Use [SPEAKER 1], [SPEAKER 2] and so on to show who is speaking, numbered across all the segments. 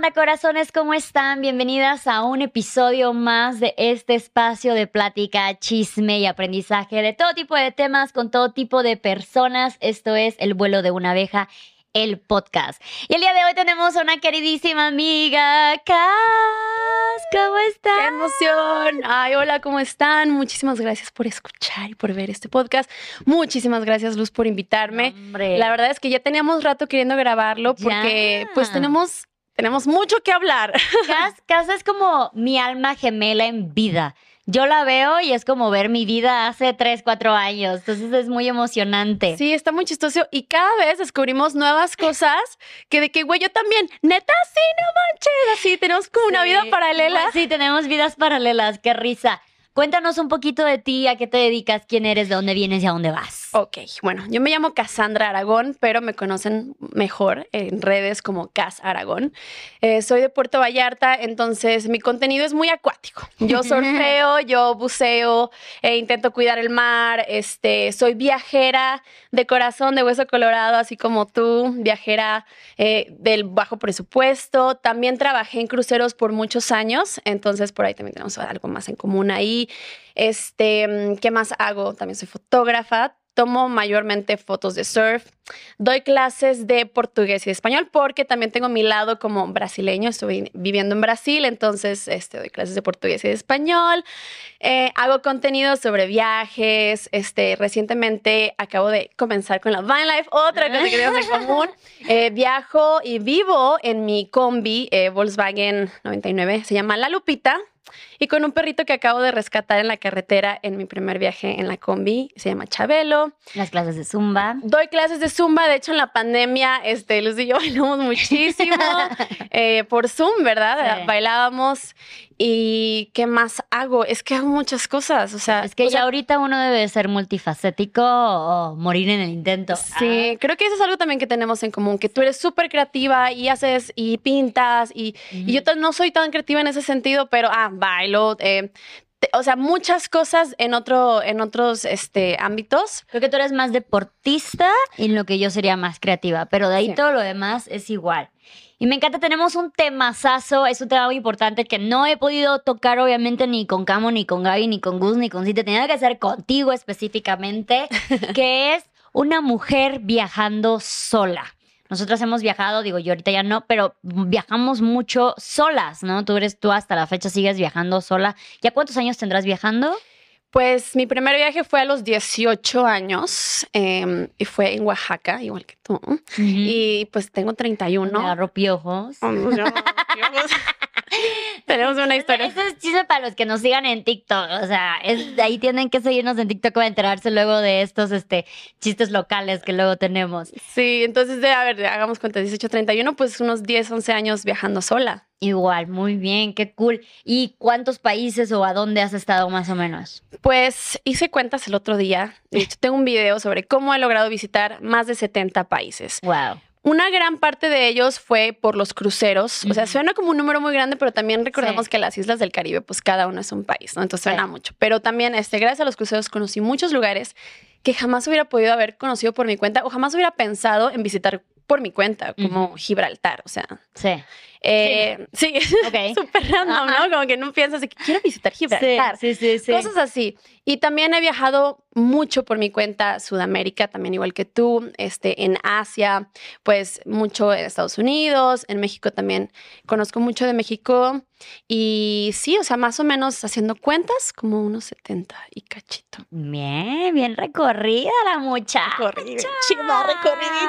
[SPEAKER 1] onda, corazones? ¿Cómo están? Bienvenidas a un episodio más de este espacio de plática, chisme y aprendizaje de todo tipo de temas con todo tipo de personas. Esto es El vuelo de una abeja el podcast. Y el día de hoy tenemos a una queridísima amiga, Cas. ¿Cómo estás?
[SPEAKER 2] ¡Qué emoción! Ay, hola, ¿cómo están? Muchísimas gracias por escuchar y por ver este podcast. Muchísimas gracias, Luz, por invitarme. La verdad es que ya teníamos rato queriendo grabarlo porque pues tenemos tenemos mucho que hablar.
[SPEAKER 1] Cas, Cas es como mi alma gemela en vida yo la veo y es como ver mi vida hace 3, 4 años. Entonces es muy emocionante.
[SPEAKER 2] Sí, está muy chistoso. Y cada vez descubrimos nuevas cosas que de que, güey, yo también, neta, sí, no manches. Así tenemos como una vida paralela.
[SPEAKER 1] Sí, tenemos vidas paralelas. Qué risa. Cuéntanos un poquito de ti, a qué te dedicas, quién eres, de dónde vienes y a dónde vas.
[SPEAKER 2] Ok, bueno, yo me llamo Cassandra Aragón, pero me conocen mejor en redes como Cas Aragón. Eh, soy de Puerto Vallarta, entonces mi contenido es muy acuático. Yo surfeo, yo buceo, e intento cuidar el mar, este, soy viajera de corazón, de hueso colorado, así como tú, viajera eh, del bajo presupuesto. También trabajé en cruceros por muchos años, entonces por ahí también tenemos algo más en común ahí. Este, ¿qué más hago? También soy fotógrafa, tomo mayormente fotos de surf, doy clases de portugués y de español porque también tengo mi lado como brasileño, estoy viviendo en Brasil, entonces este, doy clases de portugués y de español, eh, hago contenido sobre viajes, este, recientemente acabo de comenzar con la Vine Life, otra cosa que tenemos en común, eh, viajo y vivo en mi combi eh, Volkswagen 99, se llama La Lupita, y con un perrito que acabo de rescatar en la carretera en mi primer viaje en la combi, se llama Chabelo.
[SPEAKER 1] Las clases de Zumba.
[SPEAKER 2] Doy clases de Zumba, de hecho en la pandemia, este, Luz y yo bailamos muchísimo eh, por Zoom, ¿verdad? Bailábamos ¿Y qué más hago? Es que hago muchas cosas, o sea...
[SPEAKER 1] Es que ya ahorita uno debe ser multifacético o morir en el intento.
[SPEAKER 2] Sí, creo que eso es algo también que tenemos en común, que tú eres súper creativa y haces y pintas y, yo no soy tan creativa en ese sentido, pero, ah, bailo, eh, o sea, muchas cosas en otro, en otros este, ámbitos.
[SPEAKER 1] Creo que tú eres más deportista y en lo que yo sería más creativa, pero de ahí todo lo demás es igual. Y me encanta, tenemos un temazazo, es un tema muy importante que no he podido tocar obviamente ni con Camo, ni con Gaby, ni con Gus, ni con Cite, tenía que hacer contigo específicamente, que es una mujer viajando sola. Nosotros hemos viajado, digo yo ahorita ya no, pero viajamos mucho solas, ¿no? Tú eres tú hasta la fecha sigues viajando sola. ¿Ya cuántos años tendrás viajando?
[SPEAKER 2] Pues mi primer viaje fue a los 18 años em, y fue en Oaxaca, igual que tú. Y pues tengo 31. Me
[SPEAKER 1] agarró piojos.
[SPEAKER 2] Tenemos una historia.
[SPEAKER 1] Eso es chiste para los que nos sigan en TikTok. O sea, es, ahí tienen que seguirnos en TikTok para enterarse luego de estos este, chistes locales que luego tenemos.
[SPEAKER 2] Sí, entonces, de, a ver, hagamos cuenta, 18, 31, pues unos 10, 11 años viajando sola.
[SPEAKER 1] Igual, muy bien, qué cool. ¿Y cuántos países o a dónde has estado más o menos?
[SPEAKER 2] Pues hice cuentas el otro día. De hecho, tengo un video sobre cómo he logrado visitar más de 70 países.
[SPEAKER 1] Wow.
[SPEAKER 2] Una gran parte de ellos fue por los cruceros. O sea, suena como un número muy grande, pero también recordemos que las islas del Caribe, pues cada uno es un país, ¿no? Entonces suena mucho. Pero también, este, gracias a los cruceros, conocí muchos lugares que jamás hubiera podido haber conocido por mi cuenta o jamás hubiera pensado en visitar por mi cuenta, como Gibraltar. O sea,
[SPEAKER 1] sí.
[SPEAKER 2] Eh, sí, súper random, ¿no? Como que no piensas de que quiero visitar Gibraltar.
[SPEAKER 1] Sí, sí, sí,
[SPEAKER 2] Cosas así. Y también he viajado mucho por mi cuenta Sudamérica, también igual que tú, este, en Asia, pues mucho en Estados Unidos, en México también conozco mucho de México. Y sí, o sea, más o menos haciendo cuentas, como unos 70 y cachito.
[SPEAKER 1] Bien, bien recorrida la muchacha.
[SPEAKER 2] Chiva, recorrida,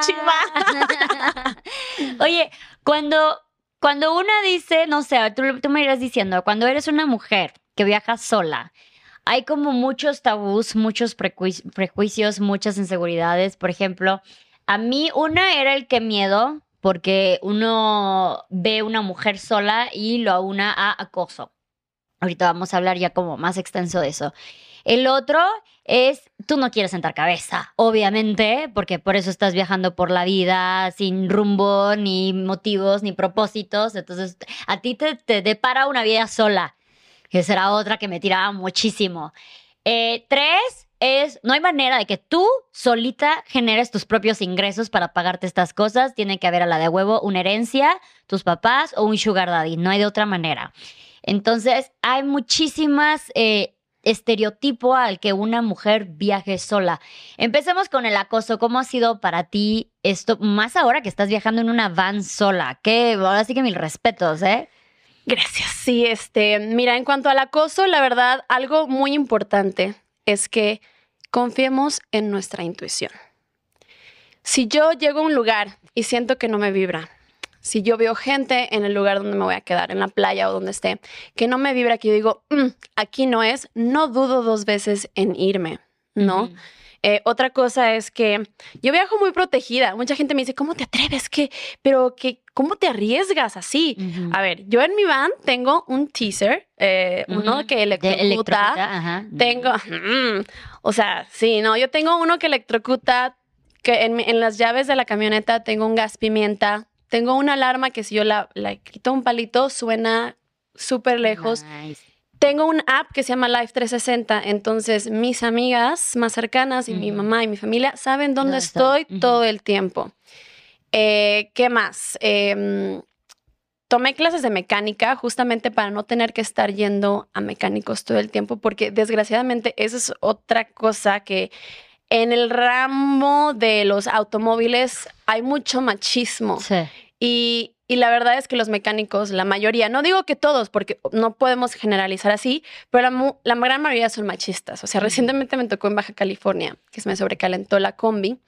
[SPEAKER 1] Oye, cuando cuando una dice, no sé, tú, tú me irás diciendo, cuando eres una mujer que viaja sola, hay como muchos tabús, muchos prejuicios, muchas inseguridades. Por ejemplo, a mí una era el que miedo, porque uno ve una mujer sola y lo aúna a acoso. Ahorita vamos a hablar ya como más extenso de eso. El otro es, tú no quieres sentar cabeza, obviamente, porque por eso estás viajando por la vida sin rumbo, ni motivos, ni propósitos. Entonces, a ti te, te depara una vida sola, que será otra que me tiraba muchísimo. Eh, tres, es, no hay manera de que tú solita generes tus propios ingresos para pagarte estas cosas. Tiene que haber a la de huevo una herencia, tus papás o un sugar daddy. No hay de otra manera. Entonces, hay muchísimas eh, estereotipo al que una mujer viaje sola. Empecemos con el acoso. ¿Cómo ha sido para ti esto? Más ahora que estás viajando en una van sola. Que ahora sí que mil respetos, ¿eh?
[SPEAKER 2] Gracias. Sí, este, mira, en cuanto al acoso, la verdad, algo muy importante es que confiemos en nuestra intuición. Si yo llego a un lugar y siento que no me vibra, si yo veo gente en el lugar donde me voy a quedar, en la playa o donde esté, que no me vibra, que yo digo, mm, aquí no es, no dudo dos veces en irme, ¿no? Eh, otra cosa es que yo viajo muy protegida. Mucha gente me dice, ¿cómo te atreves? ¿Qué? Pero que, ¿cómo te arriesgas así? A ver, yo en mi van tengo un teaser, eh, uno que electrocuta. tengo, o sea, sí, no, yo tengo uno que electrocuta, que en, en, las llaves de la camioneta tengo un gas pimienta, tengo una alarma que si yo la, quito un palito suena súper lejos. Tengo un app que se llama Life 360, entonces mis amigas más cercanas y mi mamá y mi familia saben dónde estoy todo el tiempo. Eh, ¿Qué más? Em, tomé clases de mecánica justamente para no tener que estar yendo a mecánicos todo el tiempo, porque desgraciadamente esa es otra cosa que en el ramo de los automóviles hay mucho machismo. Y, la verdad es que los mecánicos, la mayoría, no digo que todos, porque no podemos generalizar así, pero la, la gran mayoría son machistas. O sea, recientemente me tocó en Baja California, que se me sobrecalentó la combi,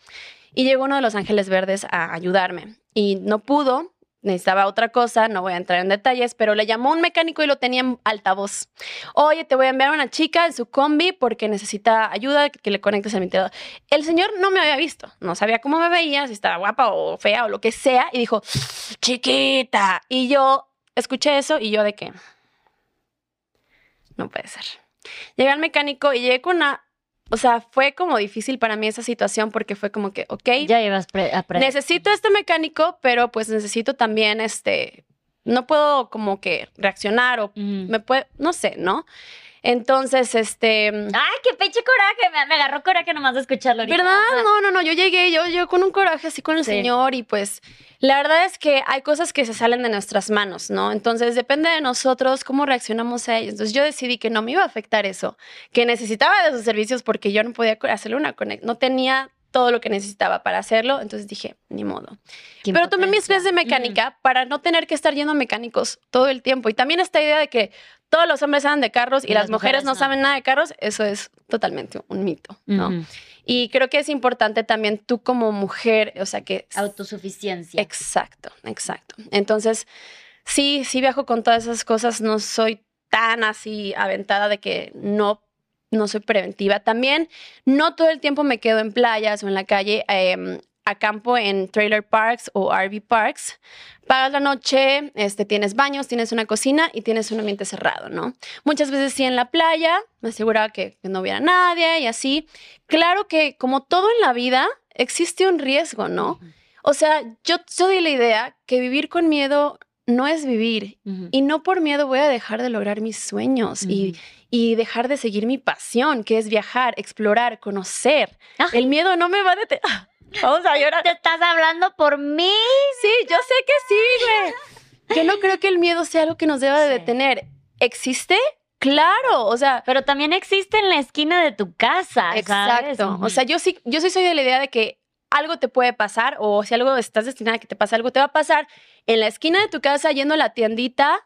[SPEAKER 2] y llegó uno de los Ángeles Verdes a ayudarme. Y no pudo, necesitaba otra cosa, no voy a entrar en detalles, pero le llamó un mecánico y lo tenía en altavoz. Oye, te voy a enviar a una chica en su combi porque necesita ayuda, que le conectes al ventilador. El señor no me había visto, no sabía cómo me veía, si estaba guapa o fea o lo que sea, y dijo, chiquita. Y yo escuché eso y yo de qué. No puede ser. Llegué al mecánico y llegué con una o sea, fue como difícil para mí esa situación porque fue como que, ok,
[SPEAKER 1] ya llevas
[SPEAKER 2] necesito este mecánico, pero pues necesito también este, no puedo como que reaccionar o me puede, no sé, ¿no? Entonces, este.
[SPEAKER 1] ¡Ay, qué peche coraje! Me, agarró coraje nomás de escucharlo ahorita.
[SPEAKER 2] ¿Verdad? No, no, no. Yo llegué, yo, yo con un coraje así con el Señor y pues la verdad es que hay cosas que se salen de nuestras manos, ¿no? Entonces depende de nosotros cómo reaccionamos a ellos. Entonces yo decidí que no me iba a afectar eso, que necesitaba de sus servicios porque yo no podía hacerle una conexión. No tenía todo lo que necesitaba para hacerlo, entonces dije, ni modo. Pero tomé mis clases de mecánica para no tener que estar yendo a mecánicos todo el tiempo. Y también esta idea de que todos los hombres saben de carros y, las, mujeres, no, saben nada de carros, eso es totalmente un mito, ¿no? Y creo que es importante también tú como mujer, o sea que...
[SPEAKER 1] Autosuficiencia.
[SPEAKER 2] Exacto, exacto. Entonces, sí, sí viajo con todas esas cosas, no soy tan así aventada de que no no soy preventiva. También no todo el tiempo me quedo en playas o en la calle. Eh, campo en trailer parks o RV parks. Pagas la noche, este, tienes baños, tienes una cocina y tienes un ambiente cerrado, ¿no? Muchas veces sí en la playa, me aseguraba que, no hubiera nadie y así. Claro que como todo en la vida, existe un riesgo, ¿no? O sea, yo soy de la idea que vivir con miedo no es vivir y no por miedo voy a dejar de lograr mis sueños y, y dejar de seguir mi pasión, que es viajar, explorar, conocer. Ah. El miedo no me va a detener.
[SPEAKER 1] Vamos a llorar. ¿Te estás hablando por mí?
[SPEAKER 2] Sí, yo sé que sí, güey. Yo no creo que el miedo sea algo que nos deba de detener. ¿Existe? Claro, o sea.
[SPEAKER 1] Pero también existe en la esquina de tu casa.
[SPEAKER 2] Exacto. O sea, yo sí, yo sí soy de la idea de que algo te puede pasar, o si algo estás destinada a que te pase algo, te va a pasar en la esquina de tu casa yendo a la tiendita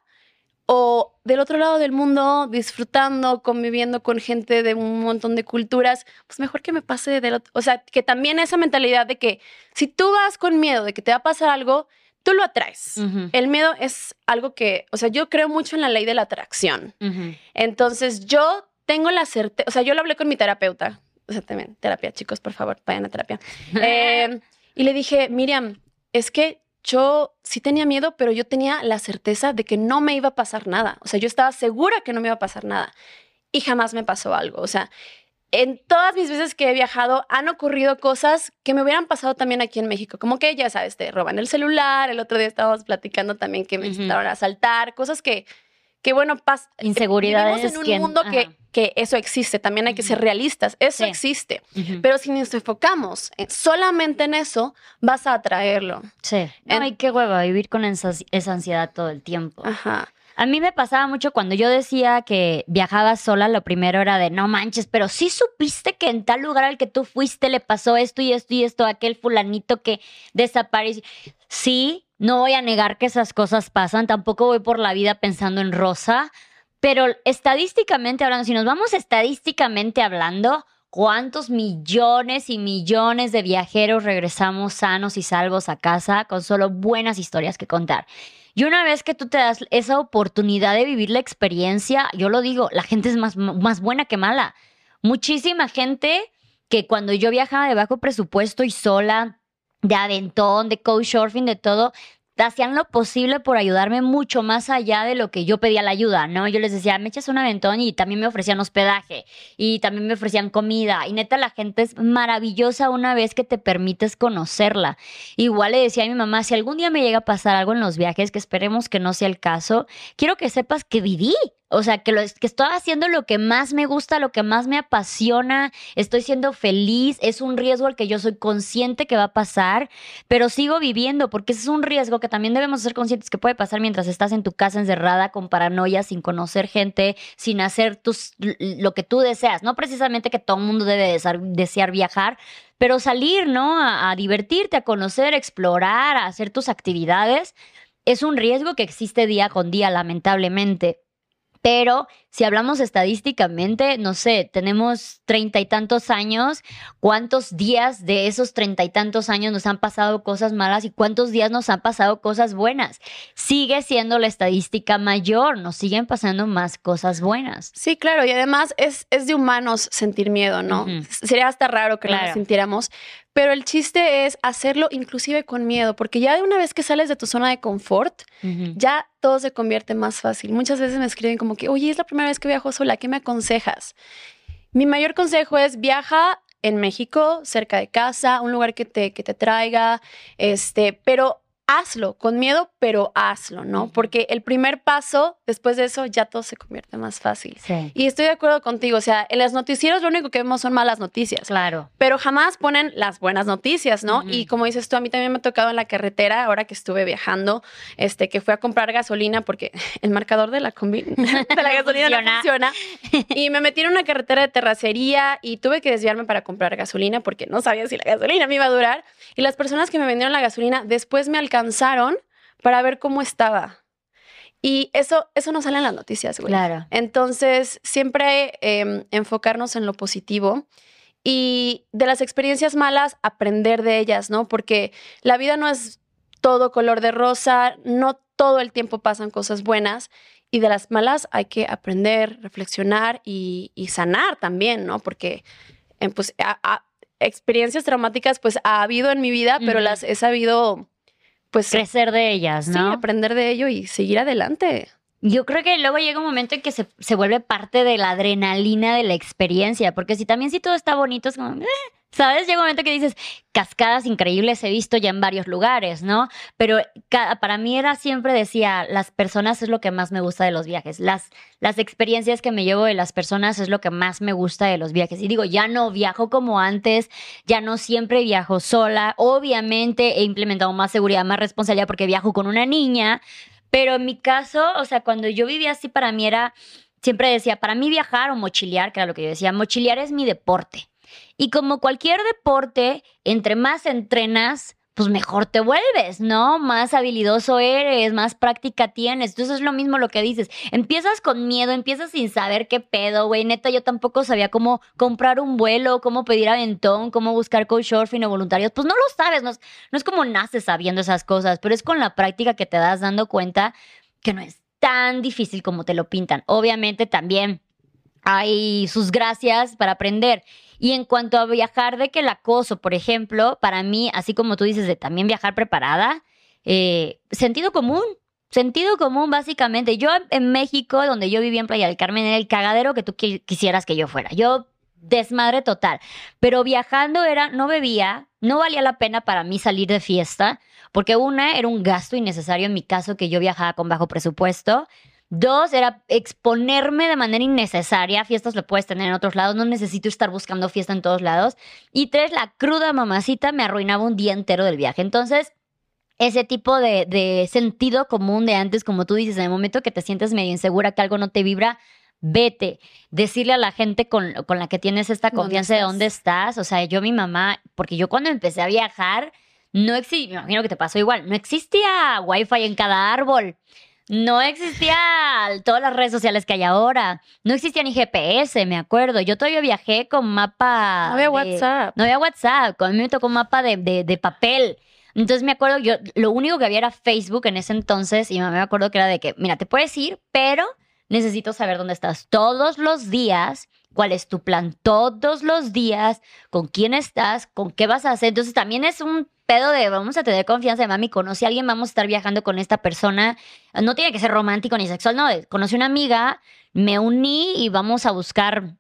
[SPEAKER 2] o del otro lado del mundo disfrutando, conviviendo con gente de un montón de culturas, pues mejor que me pase del otro. O sea, que también esa mentalidad de que si tú vas con miedo de que te va a pasar algo, tú lo atraes. El miedo es algo que, o sea, yo creo mucho en la ley de la atracción. Entonces, yo tengo la certeza, o sea, yo lo hablé con mi terapeuta, o sea, también, terapia, chicos, por favor, vayan a terapia. Eh, y le dije, Miriam, es que yo sí tenía miedo, pero yo tenía la certeza de que no me iba a pasar nada. O sea, yo estaba segura que no me iba a pasar nada. Y jamás me pasó algo. O sea, en todas mis veces que he viajado han ocurrido cosas que me hubieran pasado también aquí en México. Como que, ya sabes, te roban el celular. El otro día estábamos platicando también que me intentaron asaltar. Cosas que, que bueno, pasa.
[SPEAKER 1] Inseguridades.
[SPEAKER 2] Vivimos en un
[SPEAKER 1] que-
[SPEAKER 2] mundo que, que eso existe, también hay que ser realistas, eso
[SPEAKER 1] Sí.
[SPEAKER 2] existe. Pero si nos enfocamos en- solamente en eso, vas a atraerlo.
[SPEAKER 1] Sí. No,
[SPEAKER 2] En-
[SPEAKER 1] ay, qué hueva vivir con esa, esa ansiedad todo el tiempo.
[SPEAKER 2] Ajá.
[SPEAKER 1] A mí me pasaba mucho cuando yo decía que viajaba sola, lo primero era de no manches, pero sí supiste que en tal lugar al que tú fuiste le pasó esto y esto y esto a aquel fulanito que desapareció. Sí, no voy a negar que esas cosas pasan, tampoco voy por la vida pensando en Rosa, pero estadísticamente hablando, si nos vamos estadísticamente hablando, ¿cuántos millones y millones de viajeros regresamos sanos y salvos a casa con solo buenas historias que contar? Y una vez que tú te das esa oportunidad de vivir la experiencia, yo lo digo, la gente es más, más buena que mala. Muchísima gente que cuando yo viajaba de bajo presupuesto y sola, de aventón, de couchsurfing, de todo, hacían lo posible por ayudarme mucho más allá de lo que yo pedía la ayuda, ¿no? Yo les decía, me echas un aventón y también me ofrecían hospedaje y también me ofrecían comida. Y neta, la gente es maravillosa una vez que te permites conocerla. Igual le decía a mi mamá, si algún día me llega a pasar algo en los viajes, que esperemos que no sea el caso, quiero que sepas que viví. O sea, que, lo, que estoy haciendo lo que más me gusta, lo que más me apasiona, estoy siendo feliz, es un riesgo al que yo soy consciente que va a pasar, pero sigo viviendo porque ese es un riesgo que también debemos ser conscientes que puede pasar mientras estás en tu casa encerrada con paranoia, sin conocer gente, sin hacer tus, lo que tú deseas. No precisamente que todo el mundo debe desear, desear viajar, pero salir, ¿no? A, a divertirte, a conocer, a explorar, a hacer tus actividades. Es un riesgo que existe día con día, lamentablemente. Pero si hablamos estadísticamente, no sé, tenemos treinta y tantos años, ¿cuántos días de esos treinta y tantos años nos han pasado cosas malas y cuántos días nos han pasado cosas buenas? Sigue siendo la estadística mayor, nos siguen pasando más cosas buenas.
[SPEAKER 2] Sí, claro, y además es, es de humanos sentir miedo, ¿no? Sería hasta raro que no
[SPEAKER 1] Claro.
[SPEAKER 2] lo sintiéramos, pero el chiste es hacerlo inclusive con miedo, porque ya de una vez que sales de tu zona de confort, ya todo se convierte más fácil. Muchas veces me escriben como que, oye, es la primera vez que viajo sola, ¿qué me aconsejas? Mi mayor consejo es viaja en México, cerca de casa, un lugar que te, que te traiga, este, pero hazlo con miedo, pero hazlo, ¿no? Porque el primer paso, después de eso, ya todo se convierte más fácil.
[SPEAKER 1] Sí,
[SPEAKER 2] Y estoy de acuerdo contigo, o sea, en los noticieros lo único que vemos son malas noticias,
[SPEAKER 1] claro.
[SPEAKER 2] pero jamás ponen las buenas noticias, ¿no?
[SPEAKER 1] Ujú.
[SPEAKER 2] Y como dices tú, a mí también me ha tocado en la carretera, ahora que estuve viajando, este, que fui a comprar gasolina porque el marcador de la, combi- de la gasolina no funciona. Y me metí en una carretera de terracería y tuve que desviarme para comprar gasolina porque no sabía si la gasolina me iba a durar. Y las personas que me vendieron la gasolina después me alcanzaron para ver cómo estaba. Y eso, eso no sale en las noticias, güey.
[SPEAKER 1] Claro.
[SPEAKER 2] Entonces, siempre eh, enfocarnos en lo positivo y de las experiencias malas, aprender de ellas, ¿no? Porque la vida no es todo color de rosa, no todo el tiempo pasan cosas buenas y de las malas hay que aprender, reflexionar y, y sanar también, ¿no? Porque, eh, pues, a- a- experiencias traumáticas, pues, ha habido en mi vida, pero las he sabido, pues,
[SPEAKER 1] Crecer de ellas,
[SPEAKER 2] sí,
[SPEAKER 1] ¿no?
[SPEAKER 2] aprender de ello y seguir adelante.
[SPEAKER 1] Yo creo que luego llega un momento en que se, se vuelve parte de la adrenalina de la experiencia, porque si también si todo está bonito, es como, eh, ¿sabes? Llega un momento que dices, cascadas increíbles he visto ya en varios lugares, ¿no? Pero para mí era siempre decía, las personas es lo que más me gusta de los viajes, las, las experiencias que me llevo de las personas es lo que más me gusta de los viajes. Y digo, ya no viajo como antes, ya no siempre viajo sola, obviamente he implementado más seguridad, más responsabilidad porque viajo con una niña. Pero en mi caso, o sea, cuando yo vivía así, para mí era, siempre decía, para mí viajar o mochilear, que era lo que yo decía, mochilear es mi deporte. Y como cualquier deporte, entre más entrenas, pues mejor te vuelves, ¿no? Más habilidoso eres, más práctica tienes. Entonces es lo mismo lo que dices. Empiezas con miedo, empiezas sin saber qué pedo, güey. Neta, yo tampoco sabía cómo comprar un vuelo, cómo pedir aventón, cómo buscar couchsurfing o voluntarios. Pues no lo sabes, no es, no es como naces sabiendo esas cosas, pero es con la práctica que te das dando cuenta que no es tan difícil como te lo pintan. Obviamente también hay sus gracias para aprender. Y en cuanto a viajar de que el acoso, por ejemplo, para mí, así como tú dices, de también viajar preparada, eh, sentido común. Sentido común, básicamente. Yo en México, donde yo vivía en Playa del Carmen, era el cagadero que tú qui- quisieras que yo fuera. Yo desmadre total. Pero viajando era, no bebía, no valía la pena para mí salir de fiesta, porque una era un gasto innecesario en mi caso que yo viajaba con bajo presupuesto. Dos, era exponerme de manera innecesaria. Fiestas lo puedes tener en otros lados. No necesito estar buscando fiesta en todos lados. Y tres, la cruda mamacita me arruinaba un día entero del viaje. Entonces, ese tipo de, de sentido común de antes, como tú dices, en el momento que te sientes medio insegura, que algo no te vibra, vete, decirle a la gente con, con la que tienes esta confianza de dónde estás. O sea, yo, mi mamá, porque yo cuando empecé a viajar, no existía, me imagino que te pasó igual, no existía wifi en cada árbol. No existía todas las redes sociales que hay ahora. No existía ni GPS, me acuerdo. Yo todavía viajé con mapa.
[SPEAKER 2] No había WhatsApp.
[SPEAKER 1] No había WhatsApp. A mí me tocó mapa de, de, de papel. Entonces me acuerdo, yo lo único que había era Facebook en ese entonces y me acuerdo que era de que, mira, te puedes ir, pero necesito saber dónde estás todos los días, cuál es tu plan todos los días, con quién estás, con qué vas a hacer. Entonces también es un pedo de vamos a tener confianza de mami, conoce a alguien, vamos a estar viajando con esta persona. No tiene que ser romántico ni sexual, no, conocí una amiga, me uní y vamos a buscar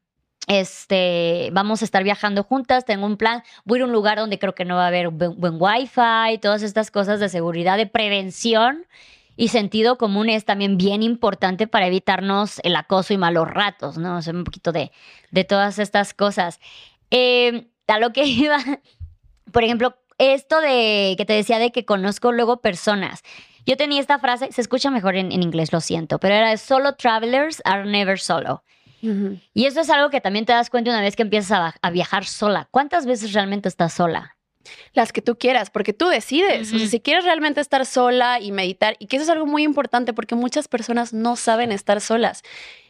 [SPEAKER 1] este, vamos a estar viajando juntas, tengo un plan, voy a ir a un lugar donde creo que no va a haber buen, buen wifi, todas estas cosas de seguridad, de prevención y sentido común es también bien importante para evitarnos el acoso y malos ratos, ¿no? Un poquito de, de todas estas cosas. Eh, a lo que iba, por ejemplo, esto de que te decía de que conozco luego personas. Yo tenía esta frase, se escucha mejor en, en inglés, lo siento, pero era solo travelers are never solo. Y eso es algo que también te das cuenta una vez que empiezas a, a viajar sola. ¿Cuántas veces realmente estás sola?
[SPEAKER 2] las que tú quieras, porque tú decides. O sea, si quieres realmente estar sola y meditar, y que eso es algo muy importante porque muchas personas no saben estar solas.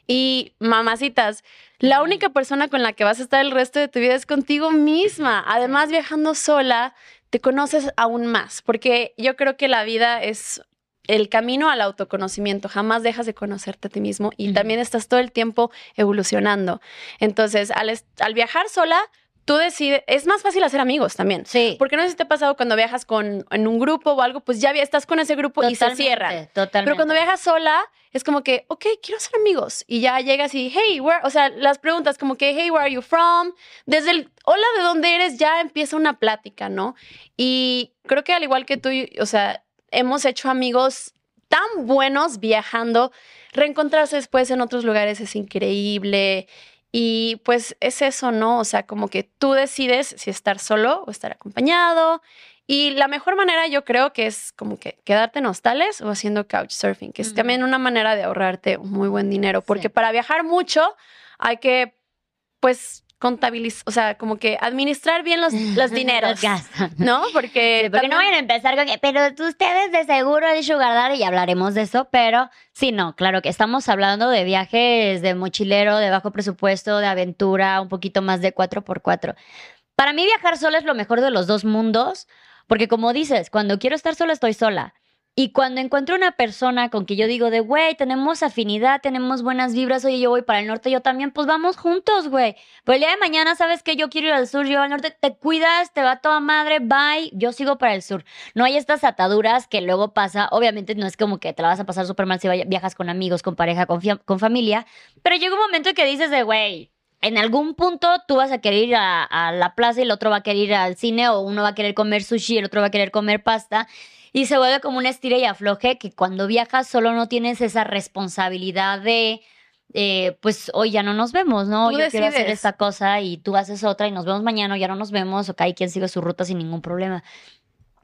[SPEAKER 2] Y mamacitas, la única persona con la que vas a estar el resto de tu vida es contigo misma. Además, viajando sola, te conoces aún más, porque yo creo que la vida es el camino al autoconocimiento. Jamás dejas de conocerte a ti mismo y también estás todo el tiempo evolucionando. Entonces, al, al viajar sola, tú decides, es más fácil hacer amigos también.
[SPEAKER 1] Sí.
[SPEAKER 2] Porque no sé si te ha pasado cuando viajas con, en un grupo o algo, pues ya estás con ese grupo y se cierra.
[SPEAKER 1] Totalmente.
[SPEAKER 2] Pero cuando viajas sola, es como que, ok, quiero ser amigos. Y ya llegas y, hey, where, o sea, las preguntas como que, hey, where are you from? Desde el, hola, ¿de dónde eres? Ya empieza una plática, ¿no? Y creo que al igual que tú, o sea, hemos hecho amigos tan buenos viajando. Reencontrarse después en otros lugares es increíble. Y pues es eso, ¿no? O sea, como que tú decides si estar solo o estar acompañado. Y la mejor manera yo creo que es como que quedarte en hostales o haciendo couchsurfing, que es también una manera de ahorrarte muy buen dinero, porque para viajar mucho hay que, pues, contabilizar, o sea, como que administrar bien los, los dineros. ¿No? Porque.
[SPEAKER 1] porque no vayan a empezar con que, pero ustedes de seguro el Sugar y hablaremos de eso, pero sí, no, claro que estamos hablando de viajes de mochilero, de bajo presupuesto, de aventura, un poquito más de 4x4. Para mí, viajar sola es lo mejor de los dos mundos, porque como dices, cuando quiero estar sola, estoy sola. Y cuando encuentro una persona con que yo digo de, güey, tenemos afinidad, tenemos buenas vibras, oye, yo voy para el norte, yo también, pues vamos juntos, güey. Pues el día de mañana, ¿sabes que Yo quiero ir al sur, yo al norte, te cuidas, te va toda madre, bye, yo sigo para el sur. No hay estas ataduras que luego pasa, obviamente no es como que te la vas a pasar súper mal si viajas con amigos, con pareja, con, con familia, pero llega un momento que dices de, güey, en algún punto tú vas a querer ir a, a, la plaza y el otro va a querer ir al cine o uno va a querer comer sushi y el otro va a querer comer pasta y se vuelve como un estira y afloje que cuando viajas solo no tienes esa responsabilidad de, eh, pues hoy ya no nos vemos, ¿no? Yo quiero hacer esta cosa y tú haces otra y nos vemos mañana, ya no nos vemos, o cada quien sigue su ruta sin ningún problema.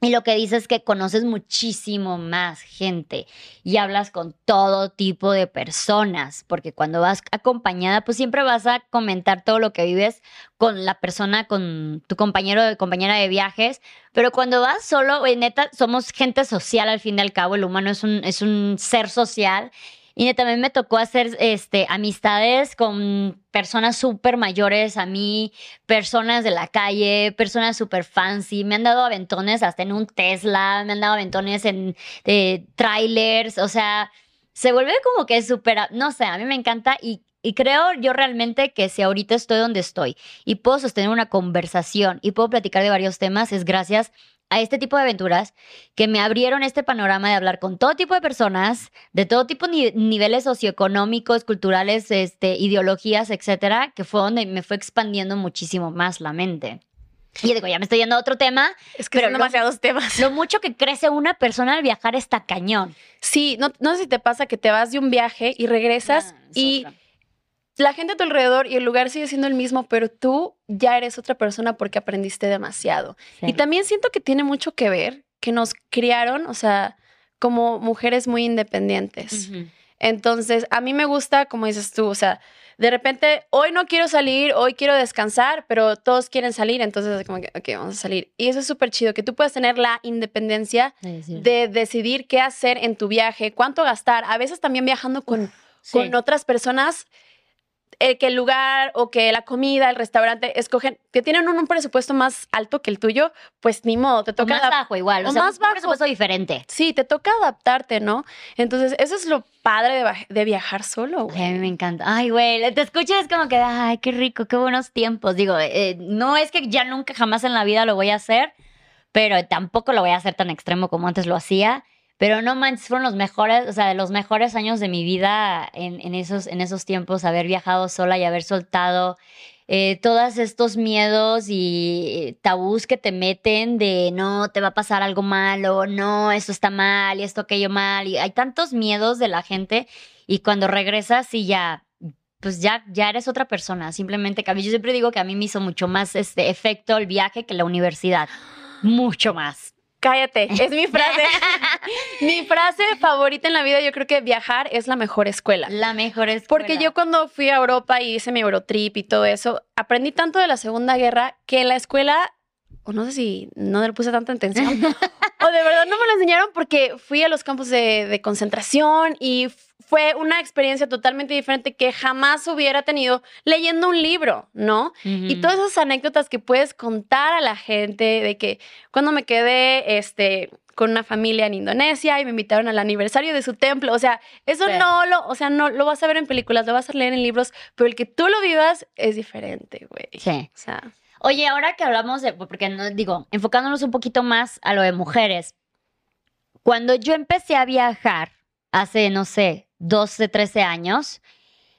[SPEAKER 1] Y lo que dices es que conoces muchísimo más gente y hablas con todo tipo de personas, porque cuando vas acompañada, pues siempre vas a comentar todo lo que vives con la persona, con tu compañero o compañera de viajes, pero cuando vas solo, neta, somos gente social al fin y al cabo, el humano es un, es un ser social y también me tocó hacer este, amistades con personas súper mayores a mí, personas de la calle, personas súper fancy. Me han dado aventones hasta en un Tesla, me han dado aventones en eh, trailers. O sea, se vuelve como que súper, no sé, a mí me encanta y, y creo yo realmente que si ahorita estoy donde estoy y puedo sostener una conversación y puedo platicar de varios temas, es gracias este tipo de aventuras que me abrieron este panorama de hablar con todo tipo de personas, de todo tipo de niveles socioeconómicos, culturales, este, ideologías, etcétera, que fue donde me fue expandiendo muchísimo más la mente. Y digo, ya me estoy yendo a otro tema.
[SPEAKER 2] Es que
[SPEAKER 1] Pero
[SPEAKER 2] son
[SPEAKER 1] lo-
[SPEAKER 2] demasiados temas.
[SPEAKER 1] Lo mucho que crece una persona al viajar está cañón.
[SPEAKER 2] Sí, no, no sé si te pasa que te vas de un viaje y regresas
[SPEAKER 1] Ah,
[SPEAKER 2] y
[SPEAKER 1] otra.
[SPEAKER 2] La gente a tu alrededor y el lugar sigue siendo el mismo, pero tú ya eres otra persona porque aprendiste demasiado.
[SPEAKER 1] Sí.
[SPEAKER 2] Y también siento que tiene mucho que ver que nos criaron, o sea, como mujeres muy independientes. Entonces, a mí me gusta, como dices tú, o sea, de repente, hoy no quiero salir, hoy quiero descansar, pero todos quieren salir, entonces es como que, ok, vamos a salir. Y eso es súper chido, que tú puedas tener la independencia
[SPEAKER 1] sí.
[SPEAKER 2] de decidir qué hacer en tu viaje, cuánto gastar, a veces también viajando con,
[SPEAKER 1] Sí.
[SPEAKER 2] con otras personas, eh, que el lugar o que la comida, el restaurante, escogen, que tienen un, un presupuesto más alto que el tuyo, pues ni modo, te
[SPEAKER 1] O
[SPEAKER 2] toca
[SPEAKER 1] más
[SPEAKER 2] adap-
[SPEAKER 1] bajo igual. O,
[SPEAKER 2] o
[SPEAKER 1] sea,
[SPEAKER 2] más
[SPEAKER 1] un
[SPEAKER 2] bajo.
[SPEAKER 1] presupuesto diferente.
[SPEAKER 2] Sí, te toca adaptarte, ¿no? Entonces, eso es lo padre de, viajar solo,
[SPEAKER 1] Ay, a mí
[SPEAKER 2] güey.
[SPEAKER 1] me encanta. Ay, güey, te escuchas es como que, ay, qué rico, qué buenos tiempos. Digo, eh, no es que ya nunca jamás en la vida lo voy a hacer, pero tampoco lo voy a hacer tan extremo como antes lo hacía. Pero no manches, fueron los mejores, o sea, de los mejores años de mi vida en, en esos, en esos tiempos, haber viajado sola y haber soltado eh, todos estos miedos y tabús que te meten de no, te va a pasar algo malo, no, esto está mal y esto aquello mal. Y hay tantos miedos de la gente y cuando regresas y ya, pues ya, ya eres otra persona, simplemente cambias. Yo siempre digo que a mí me hizo mucho más este efecto el viaje que la universidad, mucho más.
[SPEAKER 2] Cállate, es mi frase. mi frase favorita en la vida, yo creo que viajar es la mejor escuela.
[SPEAKER 1] La mejor es
[SPEAKER 2] Porque yo cuando fui a Europa y hice mi Eurotrip y todo eso, aprendí tanto de la Segunda Guerra que en la escuela, o no sé si no le puse tanta atención, o de verdad no me lo enseñaron porque fui a los campos de, de concentración y fue una experiencia totalmente diferente que jamás hubiera tenido leyendo un libro, ¿no? Y todas esas anécdotas que puedes contar a la gente de que cuando me quedé este con una familia en Indonesia y me invitaron al aniversario de su templo, o sea, eso
[SPEAKER 1] Sí.
[SPEAKER 2] no lo, o sea, no lo vas a ver en películas, lo vas a leer en libros, pero el que tú lo vivas es diferente, güey.
[SPEAKER 1] Sí.
[SPEAKER 2] O sea,
[SPEAKER 1] Oye, ahora que hablamos de, porque no digo, enfocándonos un poquito más a lo de mujeres, cuando yo empecé a viajar hace, no sé, 12, 13 años,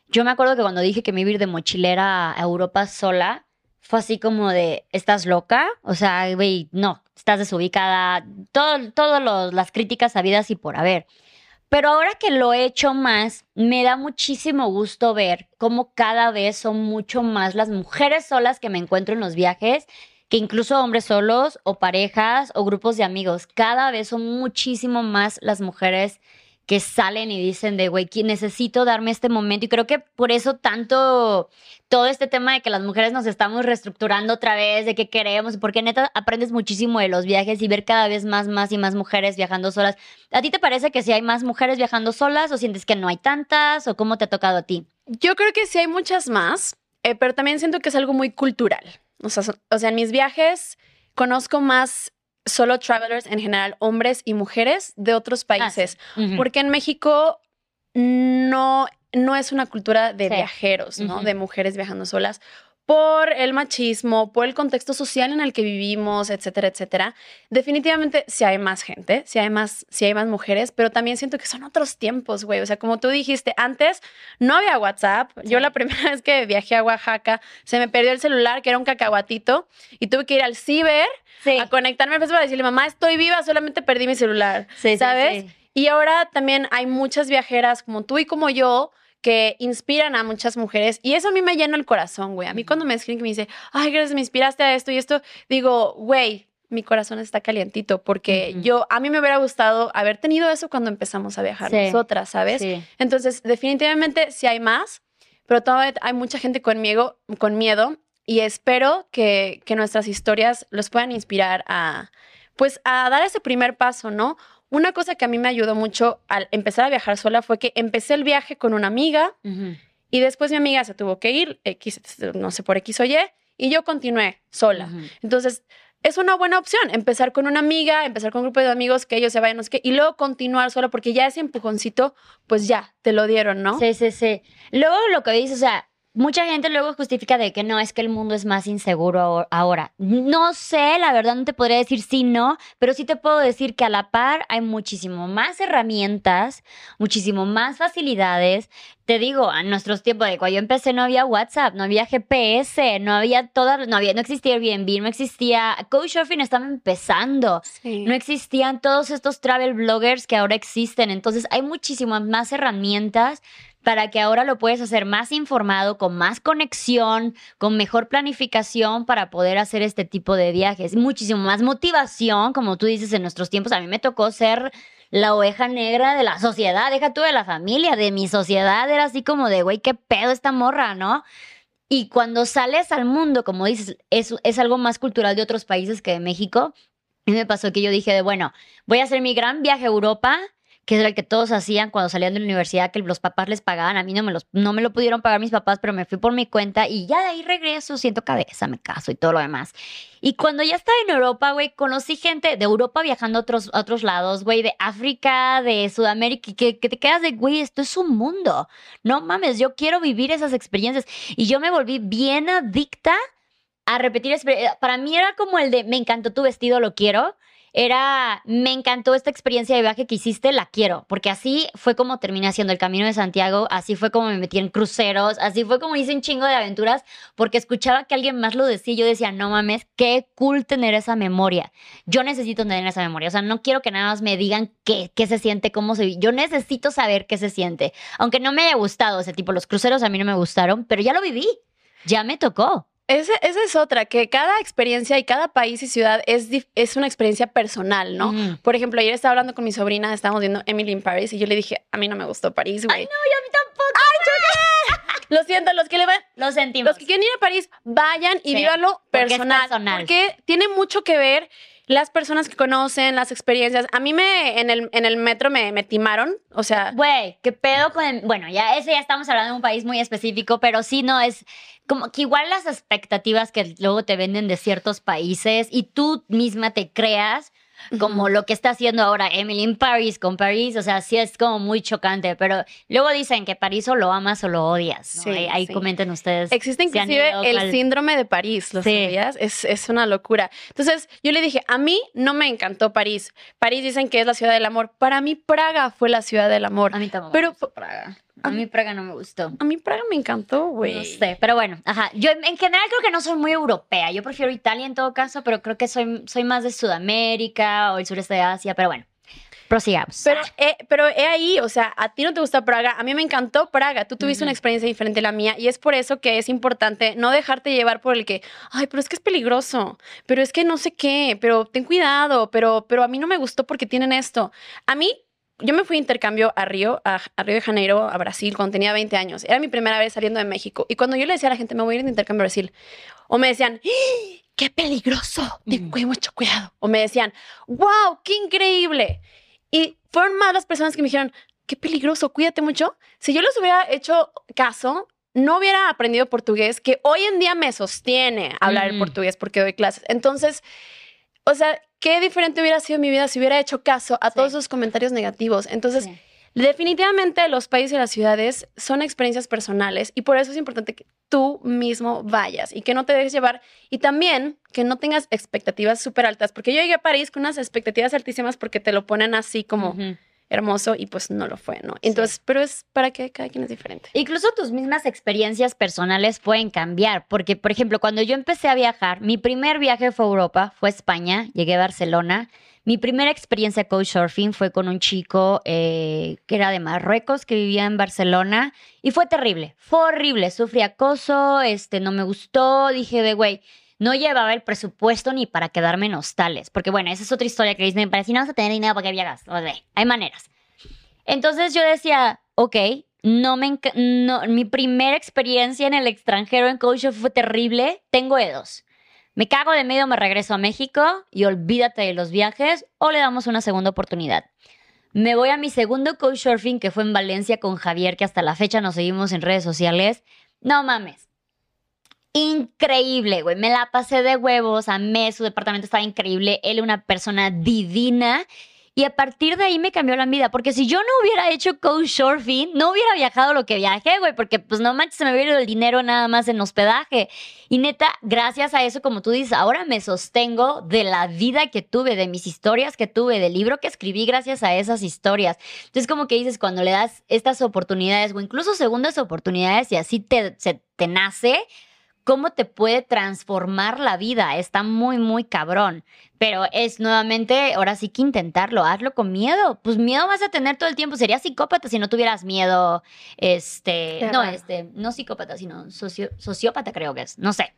[SPEAKER 1] yo me acuerdo que cuando dije que me iba a ir de mochilera a Europa sola, fue así como de, ¿estás loca? O sea, güey, no, estás desubicada, todo, todas los- las críticas habidas y por haber. Pero ahora que lo he hecho más, me da muchísimo gusto ver cómo cada vez son mucho más las mujeres solas que me encuentro en los viajes, que incluso hombres solos o parejas o grupos de amigos. Cada vez son muchísimo más las mujeres que salen y dicen de, güey, necesito darme este momento. Y creo que por eso tanto todo este tema de que las mujeres nos estamos reestructurando otra vez, de qué queremos, porque neta aprendes muchísimo de los viajes y ver cada vez más, más y más mujeres viajando solas. ¿A ti te parece que si hay más mujeres viajando solas o sientes que no hay tantas o cómo te ha tocado a ti?
[SPEAKER 2] yo creo que sí hay muchas más, eh, pero también siento que es algo muy cultural. O sea, o sea, en mis viajes conozco más solo travelers en general, hombres y mujeres de otros países.
[SPEAKER 1] Ujú.
[SPEAKER 2] Porque en México no, no es una cultura de
[SPEAKER 1] Sí.
[SPEAKER 2] viajeros, ¿no? De mujeres viajando solas. Por el machismo, por el contexto social en el que vivimos, etcétera, etcétera. Definitivamente sí hay más gente, sí hay más, sí hay más mujeres, pero también siento que son otros tiempos, güey. O sea, como tú dijiste, antes no había WhatsApp. Yo la primera vez que viajé a Oaxaca, se me perdió el celular, que era un cacahuatito, y tuve que ir al ciber a conectarme Facebook para decirle, mamá, estoy viva, solamente perdí mi celular. ¿Sabes? Y ahora también hay muchas viajeras como tú y como yo que inspiran a muchas mujeres y eso a mí me llena el corazón, güey. A mí cuando me escriben que me dice, ay, gracias, me inspiraste a esto y esto, digo, güey, mi corazón está calientito porque yo, a mí me hubiera gustado haber tenido eso cuando empezamos a viajar
[SPEAKER 1] Sí.
[SPEAKER 2] nosotras, ¿sabes?
[SPEAKER 1] Sí.
[SPEAKER 2] Entonces, definitivamente sí hay más, pero todavía hay mucha gente con miedo, con miedo y espero que, que nuestras historias los puedan inspirar a, pues, a dar ese primer paso, ¿no? Una cosa que a mí me ayudó mucho al empezar a viajar sola fue que empecé el viaje con una amiga y después mi amiga se tuvo que ir, X, no sé por X o Y, y yo continué sola. Entonces, es una buena opción empezar con una amiga, empezar con un grupo de amigos que ellos se vayan, no sé qué, y luego continuar sola, porque ya ese empujoncito, pues ya, te lo dieron, ¿no?
[SPEAKER 1] Sí, sí, sí. Luego lo que dices, o sea, mucha gente luego justifica de que no, es que el mundo es más inseguro ahora. No sé, la verdad no te podría decir sí, no, pero sí te puedo decir que a la par hay muchísimo más herramientas, muchísimo más facilidades. Te digo, a nuestros tiempos de cuando yo empecé no había WhatsApp, no había GPS, no había todas, no había, no existía Airbnb, no existía, Couchsurfing estaba empezando, no existían todos estos travel bloggers que ahora existen, entonces hay muchísimas más herramientas para que ahora lo puedes hacer más informado, con más conexión, con mejor planificación para poder hacer este tipo de viajes. Muchísimo más motivación, como tú dices en nuestros tiempos. A mí me tocó ser la oveja negra de la sociedad, deja tú de la familia, de mi sociedad. Era así como de, güey, qué pedo esta morra, ¿no? Y cuando sales al mundo, como dices, es, es algo más cultural de otros países que de México. Y me pasó que yo dije de, bueno, voy a hacer mi gran viaje a Europa que era el que todos hacían cuando salían de la universidad, que los papás les pagaban. A mí no me, los, no me lo pudieron pagar mis papás, pero me fui por mi cuenta y ya de ahí regreso, siento cabeza, me caso y todo lo demás. Y cuando ya estaba en Europa, güey, conocí gente de Europa viajando a otros, otros lados, güey, de África, de Sudamérica, que, que te quedas de, güey, esto es un mundo. No mames, yo quiero vivir esas experiencias. Y yo me volví bien adicta a repetir. Para mí era como el de, me encantó tu vestido, lo quiero era, me encantó esta experiencia de viaje que hiciste, la quiero, porque así fue como terminé haciendo el Camino de Santiago, así fue como me metí en cruceros, así fue como hice un chingo de aventuras, porque escuchaba que alguien más lo decía y yo decía, no mames, qué cool tener esa memoria. Yo necesito tener esa memoria, o sea, no quiero que nada más me digan qué, qué se siente, cómo se yo necesito saber qué se siente, aunque no me haya gustado ese tipo, los cruceros a mí no me gustaron, pero ya lo viví, ya me tocó.
[SPEAKER 2] Esa, es otra, que cada experiencia y cada país y ciudad es, es una experiencia personal, ¿no? Por ejemplo, ayer estaba hablando con mi sobrina, estábamos viendo Emily in Paris y yo le dije, a mí no me gustó París, güey.
[SPEAKER 1] Ay, no, y a mí tampoco.
[SPEAKER 2] ¡Ay, Lo siento, los que le van.
[SPEAKER 1] Lo sentimos.
[SPEAKER 2] Los que quieren ir a París, vayan y vívanlo personal, personal. Porque tiene mucho que ver las personas que conocen, las experiencias. A mí me, en el, en el metro me, me timaron, o sea...
[SPEAKER 1] Güey, qué pedo con... Bueno, ya ese ya estamos hablando de un país muy específico, pero sí, no, es como que igual las expectativas que luego te venden de ciertos países y tú misma te creas como lo que está haciendo ahora Emily en Paris con París, o sea, sí es como muy chocante, pero luego dicen que París o lo amas o lo odias. Sí, ahí, comenten ustedes.
[SPEAKER 2] Existe inclusive el síndrome de París, ¿lo sabías? Es, es, una locura. Entonces, yo le dije, a mí no me encantó París. París dicen que es la ciudad del amor. Para mí, Praga fue la ciudad del amor.
[SPEAKER 1] A mí también. Pero Praga. A mí Praga no me gustó.
[SPEAKER 2] A mí Praga me encantó, güey.
[SPEAKER 1] No sé, pero bueno, ajá. Yo en general creo que no soy muy europea. Yo prefiero Italia en todo caso, pero creo que soy, soy más de Sudamérica o el sureste de Asia, pero bueno. Prosigamos.
[SPEAKER 2] Pero, eh, pero he ahí, o sea, a ti no te gusta Praga, a mí me encantó Praga, tú tuviste una experiencia diferente a la mía y es por eso que es importante no dejarte llevar por el que, ay, pero es que es peligroso, pero es que no sé qué, pero ten cuidado, pero, pero a mí no me gustó porque tienen esto. A mí yo me fui a intercambio a Río, a, Río de Janeiro, a Brasil, cuando tenía 20 años. Era mi primera vez saliendo de México. Y cuando yo le decía a la gente, me voy a ir de intercambio a Brasil, o me decían, ¡Ah! ¡qué peligroso! Ten mucho cuidado. O me decían, ¡wow! ¡qué increíble! Y fueron más las personas que me dijeron, ¡qué peligroso! Cuídate mucho. Si yo les hubiera hecho caso, no hubiera aprendido portugués, que hoy en día me sostiene hablar el portugués porque doy clases. Entonces, o sea, qué diferente hubiera sido mi vida si hubiera hecho caso a todos esos comentarios negativos. Entonces, definitivamente los países y las ciudades son experiencias personales y por eso es importante que tú mismo vayas y que no te dejes llevar y también que no tengas expectativas súper altas, porque yo llegué a París con unas expectativas altísimas porque te lo ponen así como hermoso y pues no lo fue, ¿no? Entonces, pero es para que cada quien es diferente.
[SPEAKER 1] Incluso tus mismas experiencias personales pueden cambiar, porque por ejemplo, cuando yo empecé a viajar, mi primer viaje fue a Europa, fue a España, llegué a Barcelona. Mi primera experiencia surfing fue con un chico eh, que era de Marruecos, que vivía en Barcelona, y fue terrible, fue horrible, sufrí acoso, este, no me gustó, dije de, güey, no llevaba el presupuesto ni para quedarme en hostales. Porque bueno, esa es otra historia que dicen, para si no vas a tener dinero, ¿para qué viajas? O sea, hay maneras. Entonces yo decía, ok, no me no, mi primera experiencia en el extranjero en coach fue terrible, tengo E2. Me cago de medio, me regreso a México y olvídate de los viajes o le damos una segunda oportunidad. Me voy a mi segundo coach surfing que fue en Valencia con Javier, que hasta la fecha nos seguimos en redes sociales. No mames, increíble, güey. Me la pasé de huevos, amé, su departamento estaba increíble, él una persona divina. Y a partir de ahí me cambió la vida, porque si yo no hubiera hecho couchsurfing, no hubiera viajado lo que viajé, güey, porque pues no manches, se me hubiera ido el dinero nada más en hospedaje. Y neta, gracias a eso, como tú dices, ahora me sostengo de la vida que tuve, de mis historias que tuve, del libro que escribí gracias a esas historias. Entonces, como que dices, cuando le das estas oportunidades o incluso segundas oportunidades y así te, se, te nace, cómo te puede transformar la vida. Está muy, muy cabrón. Pero es nuevamente, ahora sí que intentarlo, hazlo con miedo. Pues miedo vas a tener todo el tiempo. Serías psicópata si no tuvieras miedo. Este, no, este, no psicópata, sino sociópata creo que es. No sé.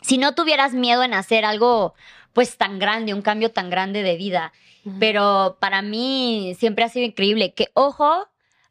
[SPEAKER 1] Si no tuvieras miedo en hacer algo pues tan grande, un cambio tan grande de vida. Pero para mí siempre ha sido increíble. Que ojo,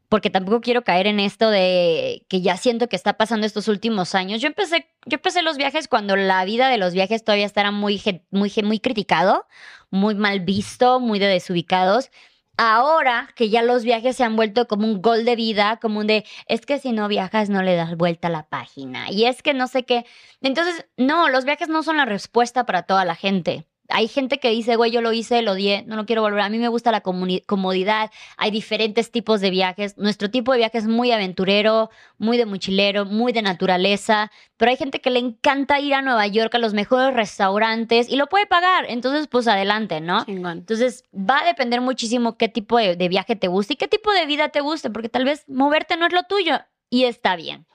[SPEAKER 1] porque tampoco quiero caer en esto de que ya siento que está pasando estos últimos años. Yo empecé, yo empecé los viajes cuando la vida de los viajes todavía estaba muy, muy, muy criticado, muy mal visto, muy de desubicados. Ahora que ya los viajes se han vuelto como un gol de vida, como un de, es que si no viajas no le das vuelta a la página. Y es que no sé qué. Entonces, no, los viajes no son la respuesta para toda la gente hay gente que dice, güey, yo lo hice, lo di, no lo quiero volver. A mí me gusta la comodidad. Hay diferentes tipos de viajes. Nuestro tipo de viaje es muy aventurero, muy de mochilero, muy de naturaleza. Pero hay gente que le encanta ir a Nueva York a los mejores restaurantes y lo puede pagar. Entonces, pues adelante, ¿no? Entonces, va a depender muchísimo qué tipo de, viaje te guste y qué tipo de vida te guste, porque tal vez moverte no es lo tuyo y está bien.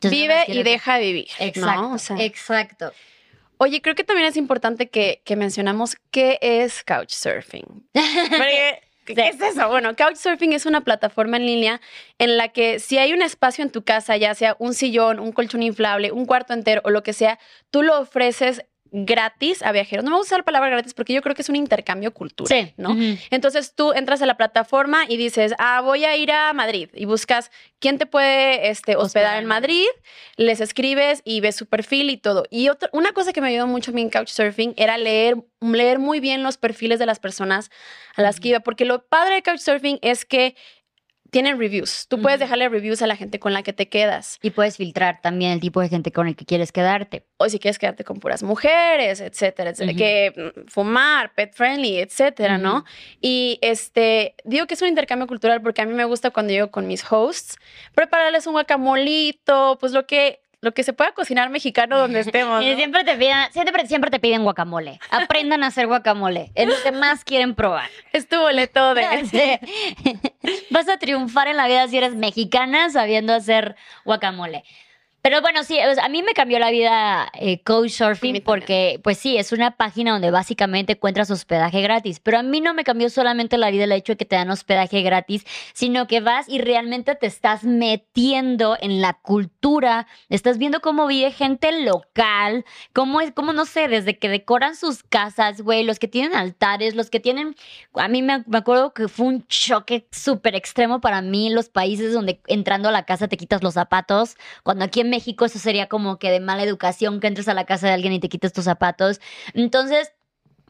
[SPEAKER 2] Vive y deja vivir.
[SPEAKER 1] Exacto. exacto.
[SPEAKER 2] Oye, creo que también es importante que, mencionamos qué es Couchsurfing. ¿Qué es eso? Bueno, Couchsurfing es una plataforma en línea en la que si hay un espacio en tu casa, ya sea un sillón, un colchón inflable, un cuarto entero o lo que sea, tú lo ofreces gratis a viajeros. No me gusta la palabra gratis porque yo creo que es un intercambio cultural, ¿no? Entonces tú entras a la plataforma y dices, ah, voy a ir a Madrid y buscas quién te puede este, hospedar en Madrid, les escribes y ves su perfil y todo. Y otra, una cosa que me ayudó mucho a mí en Couchsurfing era leer, leer muy bien los perfiles de las personas a las que iba, porque lo padre de Couchsurfing es que tienen reviews. Tú puedes dejarle reviews a la gente con la que te quedas.
[SPEAKER 1] Y puedes filtrar también el tipo de gente con el que quieres quedarte.
[SPEAKER 2] O si quieres quedarte con puras mujeres, etcétera, etcétera. Que mm, fumar, pet friendly, etcétera, ¿no? Y este, digo que es un intercambio cultural porque a mí me gusta cuando llego con mis hosts, prepararles un guacamolito, pues lo que lo que se pueda cocinar mexicano donde estemos.
[SPEAKER 1] Y siempre te piden, siempre, siempre te piden guacamole. Aprendan a hacer guacamole. Es lo que más quieren probar.
[SPEAKER 2] Es tu boleto de.
[SPEAKER 1] Vas a triunfar en la vida si eres mexicana sabiendo hacer guacamole. Pero bueno, sí, a mí me cambió la vida eh, Couchsurfing porque, pues sí, es una página donde básicamente encuentras hospedaje gratis. Pero a mí no me cambió solamente la vida el hecho de que te dan hospedaje gratis, sino que vas y realmente te estás metiendo en la cultura, estás viendo cómo vive gente local, cómo es, cómo no sé, desde que decoran sus casas, güey, los que tienen altares, los que tienen. A mí me, me acuerdo que fue un choque súper extremo para mí los países donde entrando a la casa te quitas los zapatos, cuando aquí en México eso sería como que de mala educación que entres a la casa de alguien y te quites tus zapatos. Entonces,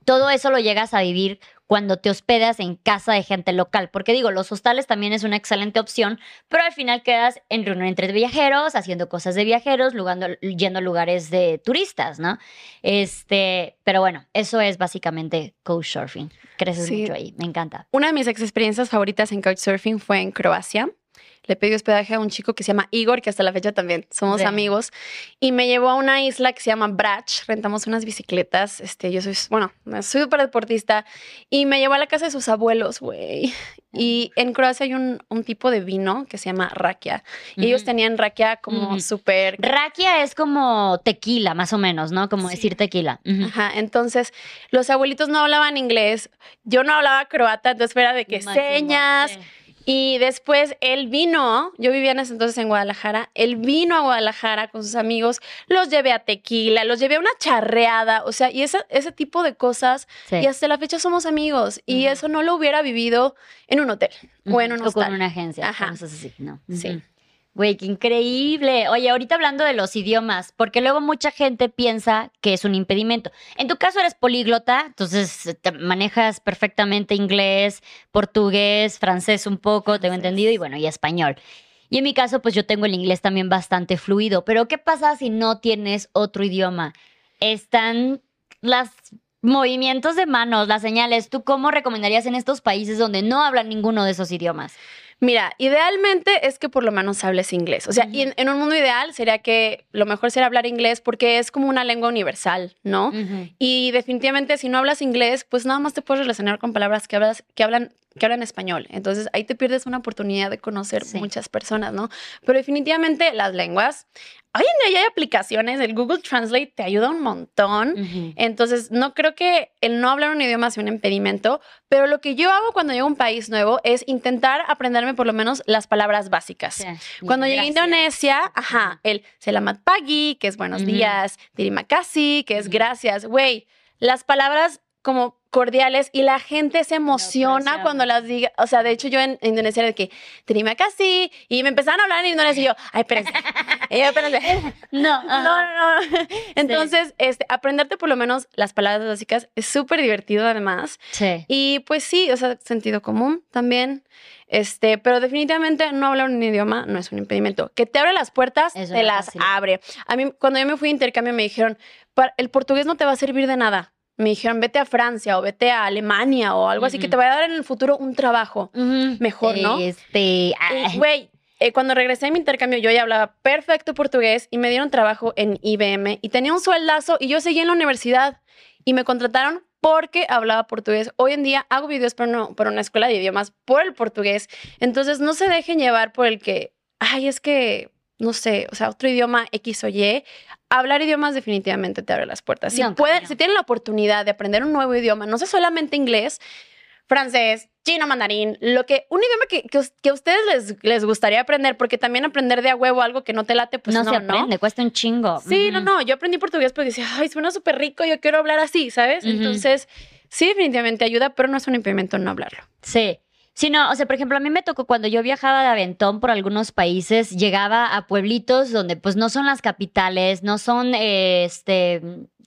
[SPEAKER 1] todo eso lo llegas a vivir cuando te hospedas en casa de gente local. Porque digo, los hostales también es una excelente opción, pero al final quedas en reunión entre viajeros, haciendo cosas de viajeros, yendo a lugares de turistas, ¿no? Este, pero bueno, eso es básicamente couchsurfing. Creces mucho ahí, me encanta.
[SPEAKER 2] Una de mis experiencias favoritas en couchsurfing fue en Croacia le pedí hospedaje a un chico que se llama Igor, que hasta la fecha también somos amigos, y me llevó a una isla que se llama Brach, rentamos unas bicicletas, este, yo soy, bueno, soy súper deportista, y me llevó a la casa de sus abuelos, güey. Y en Croacia hay un, tipo de vino que se llama rakia. Y ellos tenían rakia como súper...
[SPEAKER 1] Rakia es como tequila, más o menos, ¿no? Como decir tequila.
[SPEAKER 2] Ajá. Entonces, los abuelitos no hablaban inglés. Yo no hablaba croata, entonces era de que señas. Y después él vino, yo vivía en ese entonces en Guadalajara, él vino a Guadalajara con sus amigos, los llevé a tequila, los llevé a una charreada, o sea, y ese, ese tipo de cosas, y hasta la fecha somos amigos, y eso no lo hubiera vivido en un hotel o en un
[SPEAKER 1] hostal. O con una agencia, Ajá. así, ¿no? Sí. Güey, qué increíble. Oye, ahorita hablando de los idiomas, porque luego mucha gente piensa que es un impedimento. En tu caso eres políglota, entonces te manejas perfectamente inglés, portugués, francés un poco, tengo entendido, y bueno, y español. Y en mi caso, pues yo tengo el inglés también bastante fluido. Pero ¿qué pasa si no tienes otro idioma? Están las movimientos de manos, las señales, ¿tú cómo recomendarías en estos países donde no hablan ninguno de esos idiomas?
[SPEAKER 2] Mira, idealmente es que por lo menos hables inglés. O sea, y en, en un mundo ideal sería que lo mejor sería hablar inglés porque es como una lengua universal, ¿no? Y definitivamente si no hablas inglés, pues nada más te puedes relacionar con palabras que, hablas, que, hablan, que hablan español. Entonces ahí te pierdes una oportunidad de conocer
[SPEAKER 1] Sí.
[SPEAKER 2] muchas personas, ¿no? Pero definitivamente las lenguas, hoy en día ya hay aplicaciones, el Google Translate te ayuda un montón.
[SPEAKER 1] Ujú.
[SPEAKER 2] Entonces, no creo que el no hablar un idioma sea un impedimento, pero lo que yo hago cuando llego a un país nuevo es intentar aprenderme por lo menos las palabras básicas.
[SPEAKER 1] Sí.
[SPEAKER 2] Cuando llegué a
[SPEAKER 1] Gracias.
[SPEAKER 2] Indonesia, ajá, el selamat pagi, que es buenos
[SPEAKER 1] Ujú.
[SPEAKER 2] días, terima kasih, que es
[SPEAKER 1] Ujú.
[SPEAKER 2] gracias, güey, las palabras como cordiales y la gente se emociona
[SPEAKER 1] aprecia
[SPEAKER 2] cuando las diga, o sea, de hecho yo en Indonesia era de que kasih y me empezaron a hablar en Indonesia y yo, ay, espérense,
[SPEAKER 1] No,
[SPEAKER 2] No, no, no. Entonces, este, aprenderte por lo menos las palabras básicas es súper divertido además.
[SPEAKER 1] Sí.
[SPEAKER 2] Y pues sí, o sea, sentido común también. Este, pero definitivamente no hablar un idioma no es un impedimento. Que te abre las puertas,
[SPEAKER 1] Eso
[SPEAKER 2] te las
[SPEAKER 1] fácil.
[SPEAKER 2] abre. A mí, cuando yo me fui de intercambio, me dijeron, "Pa- el portugués no te va a servir de nada. Me dijeron, vete a Francia o vete a Alemania o algo así que te va a dar en el futuro un trabajo. Mejor, ¿no?
[SPEAKER 1] Este,
[SPEAKER 2] Y,
[SPEAKER 1] ay,
[SPEAKER 2] Güey, eh, cuando regresé a mi intercambio, yo ya hablaba perfecto portugués y me dieron trabajo en IBM y tenía un sueldazo y yo seguí en la universidad y me contrataron porque hablaba portugués. Hoy en día hago videos para, una- para una escuela de idiomas por el portugués. Entonces no se dejen llevar por el que, ay, es que, no sé, o sea, otro idioma X o Y. Hablar idiomas definitivamente te abre las puertas. Si,
[SPEAKER 1] No,
[SPEAKER 2] pueden, si tienen la oportunidad de aprender un nuevo idioma, no sé solamente inglés, francés, chino, mandarín, lo que, un idioma que, que, a ustedes les, les gustaría aprender, porque también aprender de a huevo algo que no te late, pues
[SPEAKER 1] no,
[SPEAKER 2] no,
[SPEAKER 1] se
[SPEAKER 2] ¿no?
[SPEAKER 1] aprende, cuesta un chingo.
[SPEAKER 2] Sí, no, no, yo aprendí portugués porque decía, ay, suena súper rico, yo quiero hablar así, ¿sabes? Entonces, sí, definitivamente ayuda, pero no es un impedimento no hablarlo.
[SPEAKER 1] Sí. Sí, no, o sea, por ejemplo, a mí me tocó cuando yo viajaba de aventón por algunos países, llegaba a pueblitos donde pues no son las capitales, no son eh, este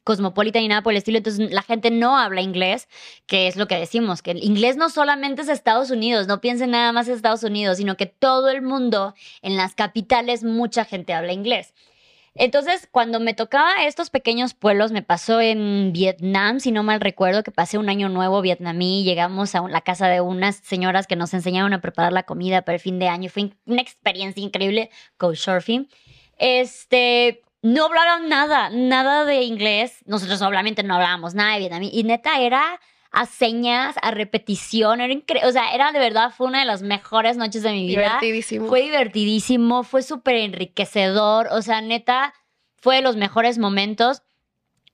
[SPEAKER 1] cosmopolita ni nada por el estilo, entonces la gente no habla inglés, que es lo que decimos, que el inglés no solamente es Estados Unidos, no piensen nada más en Estados Unidos, sino que todo el mundo, en las capitales, mucha gente habla inglés. Entonces, cuando me tocaba estos pequeños pueblos, me pasó en Vietnam, si no mal recuerdo, que pasé un año nuevo vietnamí, llegamos a la casa de unas señoras que nos enseñaron a preparar la comida para el fin de año. Fue una experiencia increíble, couchsurfing. Este, no hablaron nada, nada de inglés. Nosotros obviamente no hablábamos nada de vietnamí. Y neta, era a señas, a repetición, era increíble. O sea, era de verdad, fue una de las mejores noches de mi vida.
[SPEAKER 2] Divertidísimo.
[SPEAKER 1] Fue divertidísimo, fue súper enriquecedor, o sea, neta, fue de los mejores momentos.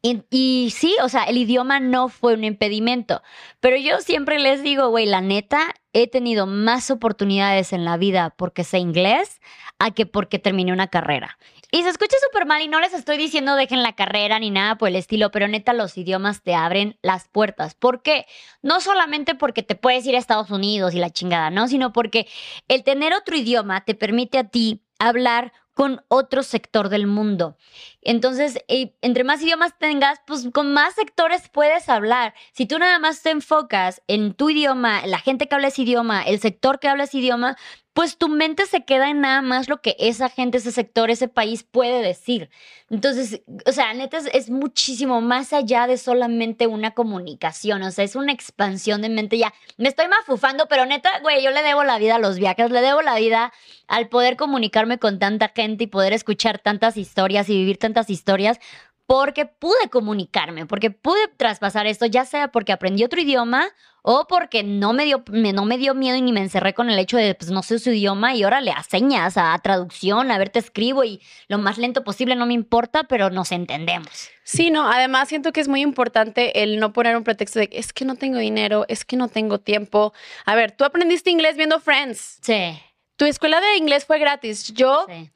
[SPEAKER 1] Y, y sí, o sea, el idioma no fue un impedimento, pero yo siempre les digo, güey, la neta, he tenido más oportunidades en la vida porque sé inglés a que porque terminé una carrera. Y se escucha súper mal y no les estoy diciendo dejen la carrera ni nada por el estilo, pero neta los idiomas te abren las puertas. ¿Por qué? No solamente porque te puedes ir a Estados Unidos y la chingada, ¿no? Sino porque el tener otro idioma te permite a ti hablar con otro sector del mundo. Entonces, eh, entre más idiomas tengas, pues con más sectores puedes hablar. Si tú nada más te enfocas en tu idioma, la gente que habla ese idioma, el sector que habla ese idioma, pues tu mente se queda en nada más lo que esa gente, ese sector, ese país puede decir. Entonces, o sea, neta es, muchísimo más allá de solamente una comunicación, o sea, es una expansión de mente ya. Me estoy mafufando, pero neta, güey, yo le debo la vida a los viajes, le debo la vida al poder comunicarme con tanta gente y poder escuchar tantas historias y vivir tantas historias. Porque pude comunicarme, porque pude traspasar esto, ya sea porque aprendí otro idioma o porque no me dio, me- no me dio miedo y ni me encerré con el hecho de, pues no sé su idioma y órale, a señas, a, traducción, a ver, te escribo y lo más lento posible, no me importa, pero nos entendemos.
[SPEAKER 2] Sí, no, además siento que es muy importante el no poner un pretexto de es que no tengo dinero, es que no tengo tiempo. A ver, tú aprendiste inglés viendo Friends.
[SPEAKER 1] Sí,
[SPEAKER 2] Tu escuela de inglés fue gratis. Yo
[SPEAKER 1] sí.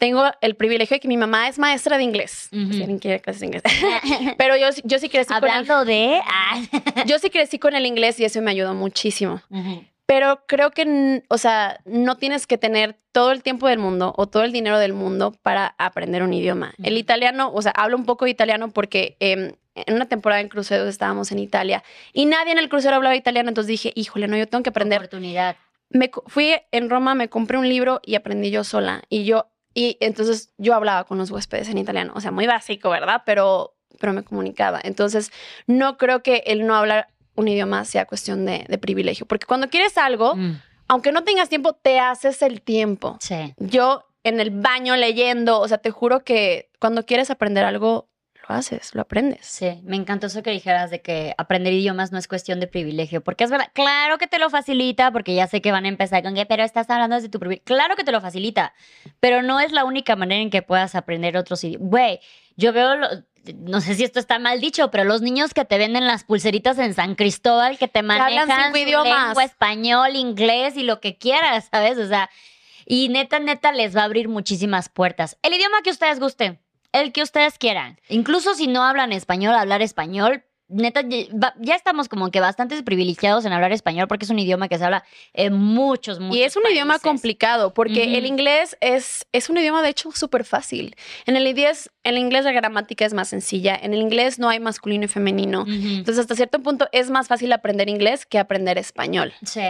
[SPEAKER 2] Tengo el privilegio de que mi mamá es maestra de inglés. Si alguien quiere clases de inglés. Pero yo, sí- yo sí crecí con el,
[SPEAKER 1] Hablando de... ah.
[SPEAKER 2] yo sí crecí con el inglés y eso me ayudó muchísimo. Pero creo que, o sea, no tienes que tener todo el tiempo del mundo o todo el dinero del mundo para aprender un idioma. El italiano, o sea, hablo un poco de italiano porque em, en una temporada en cruceros estábamos en Italia y nadie en el crucero hablaba italiano, entonces dije, híjole, no, yo tengo que aprender.
[SPEAKER 1] Oportunidad.
[SPEAKER 2] Me fui en Roma, me compré un libro y aprendí yo sola. Y yo, y entonces yo hablaba con los huéspedes en italiano. O sea, muy básico, ¿verdad? Pero pero me comunicaba. Entonces, no creo que el no hablar un idioma sea cuestión de, de privilegio, porque cuando quieres algo,
[SPEAKER 1] Mm,
[SPEAKER 2] aunque no tengas tiempo, te haces el tiempo.
[SPEAKER 1] sí.
[SPEAKER 2] Yo en el baño leyendo, o sea, te juro que cuando quieres aprender algo, lo haces, lo aprendes.
[SPEAKER 1] Sí, me encantó eso que dijeras de que aprender idiomas no es cuestión de privilegio, porque es verdad, claro que te lo facilita, porque ya sé que van a empezar con que, pero estás hablando de tu privilegio. Claro que te lo facilita, pero no es la única manera en que puedas aprender otros idiomas. Güey, yo veo, lo- no sé si esto está mal dicho, pero los niños que te venden las pulseritas en San Cristóbal, que te manejan
[SPEAKER 2] cinco idiomas.
[SPEAKER 1] lengua, español, inglés y lo que quieras, ¿sabes? O sea, y neta, neta les va a abrir muchísimas puertas. El idioma que ustedes gusten, el que ustedes quieran. Incluso si no hablan español, hablar español. Neta, ya estamos como que bastante privilegiados en hablar español porque es un idioma que se habla en muchos, muchos
[SPEAKER 2] Y es un idioma complicado porque el inglés es, es un idioma de hecho súper fácil. En el, inglés, en el inglés la gramática es más sencilla. En el inglés no hay masculino y femenino. Entonces hasta cierto punto es más fácil aprender inglés que aprender español.
[SPEAKER 1] Sí.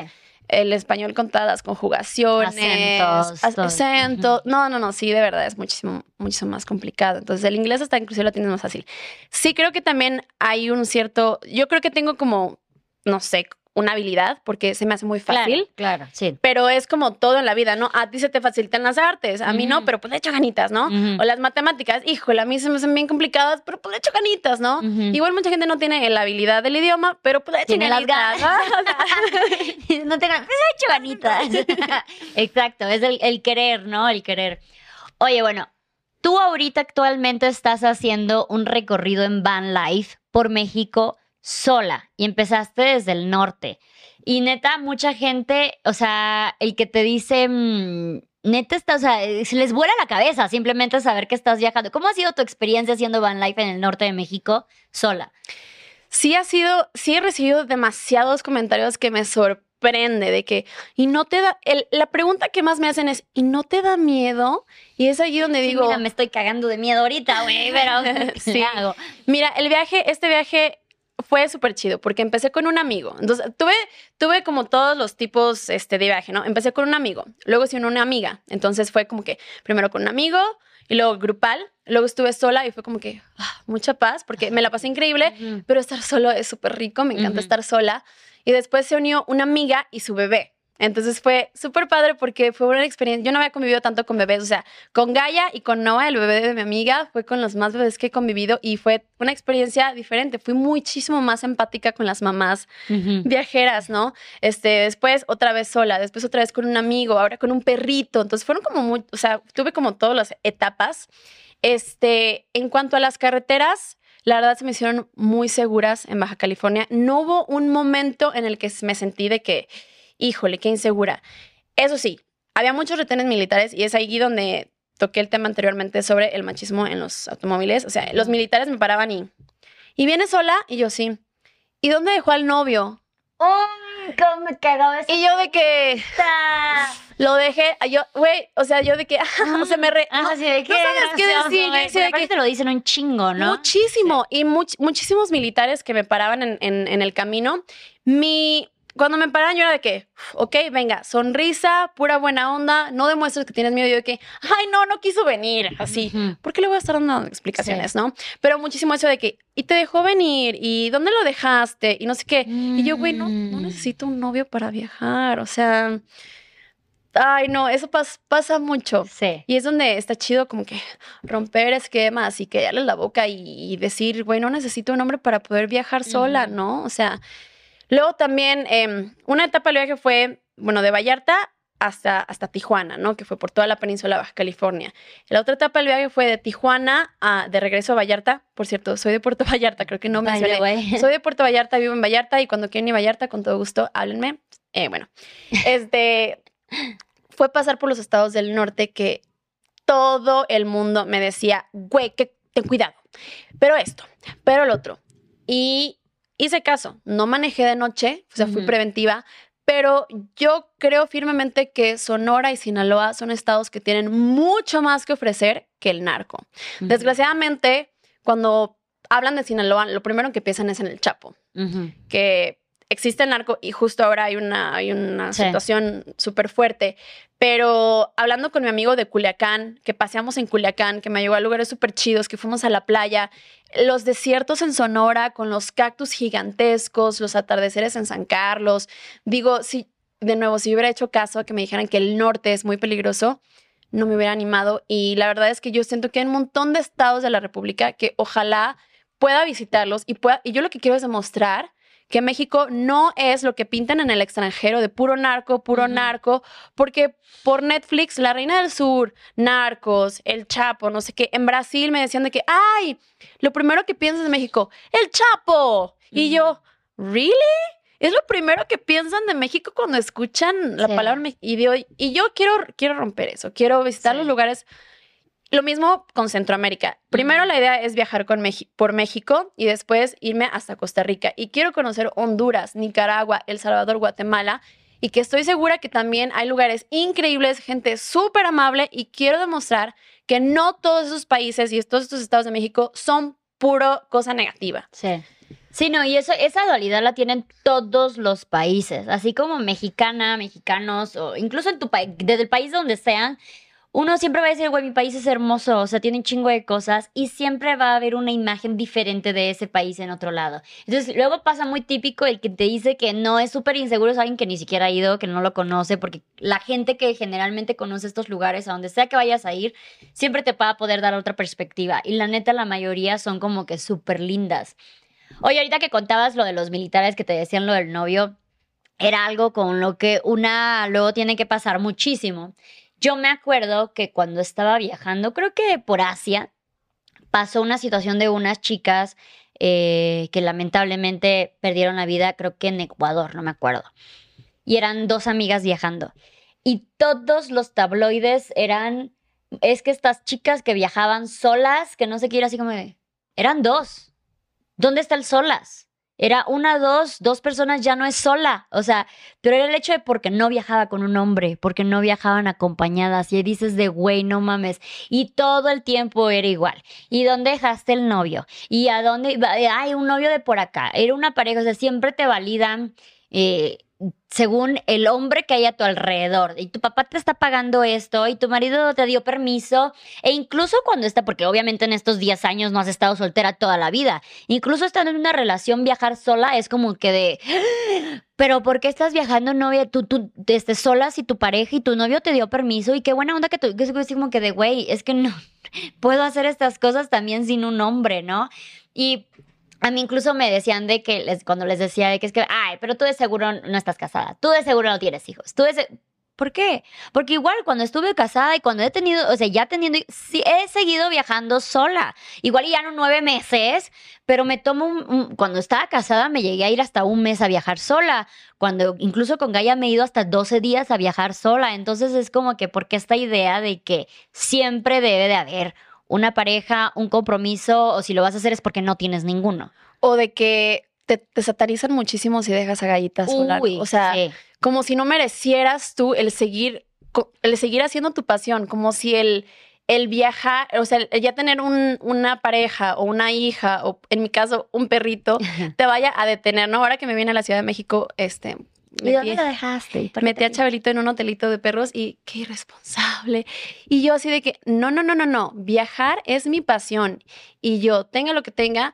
[SPEAKER 2] El español con todas las conjugaciones,
[SPEAKER 1] Acentos,
[SPEAKER 2] ac-
[SPEAKER 1] todo.
[SPEAKER 2] acentos. No, no, no, sí, de verdad es muchísimo, muchísimo más complicado. Entonces el inglés hasta inclusive lo tienes más fácil. Sí creo que también hay un cierto, yo creo que tengo como, no sé, una habilidad porque se me hace muy fácil.
[SPEAKER 1] Claro, claro, sí.
[SPEAKER 2] Pero es como todo en la vida, ¿no? A ti se te facilitan las artes, a mí no, pero pues le echo ganitas, ¿no? O las matemáticas, híjole, a mí se me hacen bien complicadas, pero pues le echo ganitas, ¿no? Igual mucha gente no tiene la habilidad del idioma, pero pues le echan
[SPEAKER 1] Tiene las
[SPEAKER 2] ganitas,
[SPEAKER 1] ganas.
[SPEAKER 2] ¿no?
[SPEAKER 1] Tengan, "Me he hecho ganitas. Exacto, es el, el querer, ¿no? El querer. Oye, bueno, tú ahorita actualmente estás haciendo un recorrido en van life por México sola y empezaste desde el norte. Y neta, mucha gente, o sea, el que te dice, mm, neta, está, o sea, eh, se les vuela la cabeza simplemente saber que estás viajando. ¿Cómo ha sido tu experiencia haciendo van life en el norte de México sola?
[SPEAKER 2] sí ha sido, sí he recibido demasiados comentarios que me sorprende de que, y no te da, el- la pregunta que más me hacen es, ¿y no te da miedo? Y es allí donde
[SPEAKER 1] Sí,
[SPEAKER 2] digo,
[SPEAKER 1] mira, me estoy cagando de miedo ahorita, güey, pero ¿qué
[SPEAKER 2] Sí.
[SPEAKER 1] hago?
[SPEAKER 2] Mira, el viaje, este viaje fue súper chido porque empecé con un amigo. Entonces, tuve, tuve como todos los tipos este, de viaje, ¿no? Empecé con un amigo, luego sí una amiga. Entonces fue como que primero con un amigo y luego grupal, luego estuve sola y fue como que ah, mucha paz porque me la pasé increíble, pero estar solo es súper rico, me encanta estar sola. Y después se unió una amiga y su bebé. Entonces fue súper padre porque fue una experiencia. Yo no había convivido tanto con bebés, o sea, con Gaia y con Noah, el bebé de mi amiga, fue con los más bebés que he convivido y fue una experiencia diferente. Fui muchísimo más empática con las mamás viajeras, ¿no? Este, después otra vez sola, después otra vez con un amigo, ahora con un perrito. Entonces fueron como muy, o sea, tuve como todas las etapas. Este, en cuanto a las carreteras, la verdad se me hicieron muy seguras en Baja California. No hubo un momento en el que me sentí de que, híjole, qué insegura. Eso sí, había muchos retenes militares y es ahí donde toqué el tema anteriormente sobre el machismo en los automóviles. O sea, los militares me paraban y, ¿y viene sola? Y yo sí. ¿Y dónde dejó al novio?
[SPEAKER 1] ¡Uy, cómo me cagaba esa
[SPEAKER 2] Y yo de que lo dejé, yo, güey, o sea, yo de que, o sea, me re...
[SPEAKER 1] Ah,
[SPEAKER 2] no,
[SPEAKER 1] sí, de qué
[SPEAKER 2] sabes qué decir, yo decía de que-
[SPEAKER 1] te lo dicen un chingo, ¿no?
[SPEAKER 2] Muchísimo. Y much- muchísimos militares que me paraban en, en- en el camino. Mi. Cuando me paraban, yo era de que, ok, venga, sonrisa, pura buena onda, no demuestres que tienes miedo. Yo de que, ay, no, no quiso venir, así.
[SPEAKER 1] Ujú.
[SPEAKER 2] ¿Por qué le voy a estar dando explicaciones, no? Pero muchísimo eso de que, y te dejó venir, y dónde lo dejaste, y no sé qué. Y yo, güey, no, no
[SPEAKER 1] Mm.
[SPEAKER 2] necesito un novio para viajar, o sea. Ay, no, eso pas- pasa mucho.
[SPEAKER 1] Sí.
[SPEAKER 2] Y es donde está chido como que romper esquemas y que darle la boca y, y decir, güey, no necesito un hombre para poder viajar sola. ¿no? O sea, luego también em, una etapa del viaje fue, bueno, de Vallarta hasta, hasta Tijuana, ¿no? Que fue por toda la península de Baja California. La otra etapa del viaje fue de Tijuana a, de regreso a Vallarta. Por cierto, soy de Puerto Vallarta, creo que no
[SPEAKER 1] the
[SPEAKER 2] mencioné. Soy de Puerto Vallarta, vivo en Vallarta y cuando quieran ir a Vallarta, con todo gusto, háblenme. Eh, bueno, este fue pasar por los estados del norte que todo el mundo me decía, güey, que ten cuidado. Pero esto, pero el otro. Y hice caso, no manejé de noche, o sea, fui preventiva, pero yo creo firmemente que Sonora y Sinaloa son estados que tienen mucho más que ofrecer que el narco. Desgraciadamente, cuando hablan de Sinaloa, lo primero que piensan es en el Chapo, que existe el narco y justo ahora hay una, hay una
[SPEAKER 1] Sí.
[SPEAKER 2] situación súper fuerte. Pero hablando con mi amigo de Culiacán, que paseamos en Culiacán, que me llevó a lugares súper chidos, que fuimos a la playa, los desiertos en Sonora con los cactus gigantescos, los atardeceres en San Carlos. Digo, si de nuevo, si hubiera hecho caso a que me dijeran que el norte es muy peligroso, no me hubiera animado. Y la verdad es que yo siento que hay un montón de estados de la República que ojalá pueda visitarlos y pueda. Y yo lo que quiero es demostrar que México no es lo que pintan en el extranjero de puro narco, puro narco, porque por Netflix, La Reina del Sur, Narcos, El Chapo, no sé qué, en Brasil me decían de que, ay, lo primero que piensas de México, El Chapo. Y yo, ¿really? Es lo primero que piensan de México cuando escuchan la
[SPEAKER 1] Sí.
[SPEAKER 2] palabra y, y yo quiero, quiero romper eso, quiero visitar
[SPEAKER 1] Sí.
[SPEAKER 2] los lugares. Lo mismo con Centroamérica. Primero la idea es viajar con por México y después irme hasta Costa Rica. Y quiero conocer Honduras, Nicaragua, El Salvador, Guatemala. Y que estoy segura que también hay lugares increíbles, gente súper amable. Y quiero demostrar que no todos esos países y todos estos estados de México son puro cosa negativa.
[SPEAKER 1] Sí. Sí, no, y eso, esa dualidad la tienen todos los países, así como mexicana, mexicanos, o incluso en tu país, desde el país donde sean, uno siempre va a decir, güey, mi país es hermoso, o sea, tiene un chingo de cosas, y siempre va a haber una imagen diferente de ese país en otro lado. Entonces, luego pasa muy típico el que te dice que no es súper inseguro, es alguien que ni siquiera ha ido, que no lo conoce, porque la gente que generalmente conoce estos lugares, a donde sea que vayas a ir, siempre te va a poder dar otra perspectiva. Y la neta, la mayoría son como que súper lindas. Oye, ahorita que contabas lo de los militares que te decían lo del novio, era algo con lo que una luego tiene que pasar muchísimo. Yo me acuerdo que cuando estaba viajando, creo que por Asia, pasó una situación de unas chicas eh, que lamentablemente perdieron la vida, creo que en Ecuador, no me acuerdo. Y eran dos amigas viajando. Y todos los tabloides eran, es que estas chicas que viajaban solas, que no sé qué era así como eran dos. ¿Dónde está el solas? Era una, dos, dos personas ya no es sola. O sea, pero era el hecho de porque no viajaba con un hombre, porque no viajaban acompañadas. Y dices de, güey, no mames. Y todo el tiempo era igual. ¿Y dónde dejaste el novio? ¿Y a dónde? iba? Ay, un novio de por acá. Era una pareja, o sea, siempre te validan. eh, según el hombre que hay a tu alrededor. Y tu papá te está pagando esto y tu marido te dio permiso. E incluso cuando está, porque obviamente en estos 10 años no has estado soltera toda la vida. Incluso estando en una relación, viajar sola es como que de. Pero ¿por qué estás viajando novia? Tú, tú, estés sola si tu pareja y tu novio te dio permiso. Y qué buena onda que tú, que es como que de, güey, es que no puedo hacer estas cosas también sin un hombre, ¿no? Y a mí incluso me decían de que les, cuando les decía de que es que, ay, pero tú de seguro no estás casada, tú de seguro no tienes hijos, tú de ¿Por qué? Porque igual cuando estuve casada y cuando he tenido, o sea, ya teniendo, sí, he seguido viajando sola. Igual ya no nueve meses, pero me tomo un- cuando estaba casada me llegué a ir hasta un mes a viajar sola. Cuando incluso con Gaia me he ido hasta 12 días a viajar sola. Entonces es como que, porque esta idea de que siempre debe de haber una pareja, un compromiso, o si lo vas a hacer es porque no tienes ninguno.
[SPEAKER 2] O de que te, te satanizan muchísimo si dejas a Gallita sola.
[SPEAKER 1] Uy,
[SPEAKER 2] o sea,
[SPEAKER 1] sí.
[SPEAKER 2] como si no merecieras tú el seguir, el seguir haciendo tu pasión, como si el, el viajar, o sea, el ya tener un- una pareja o una hija, o en mi caso, un perrito, te vaya a detener, ¿no? Ahora que me vine a la Ciudad de México, este,
[SPEAKER 1] ¿Y dónde lo dejaste? ¿Y por qué
[SPEAKER 2] metí a Chabelito en un hotelito de perros y qué irresponsable. Y yo así de que, no, no, no, no, no, viajar es mi pasión y yo, tenga lo que tenga,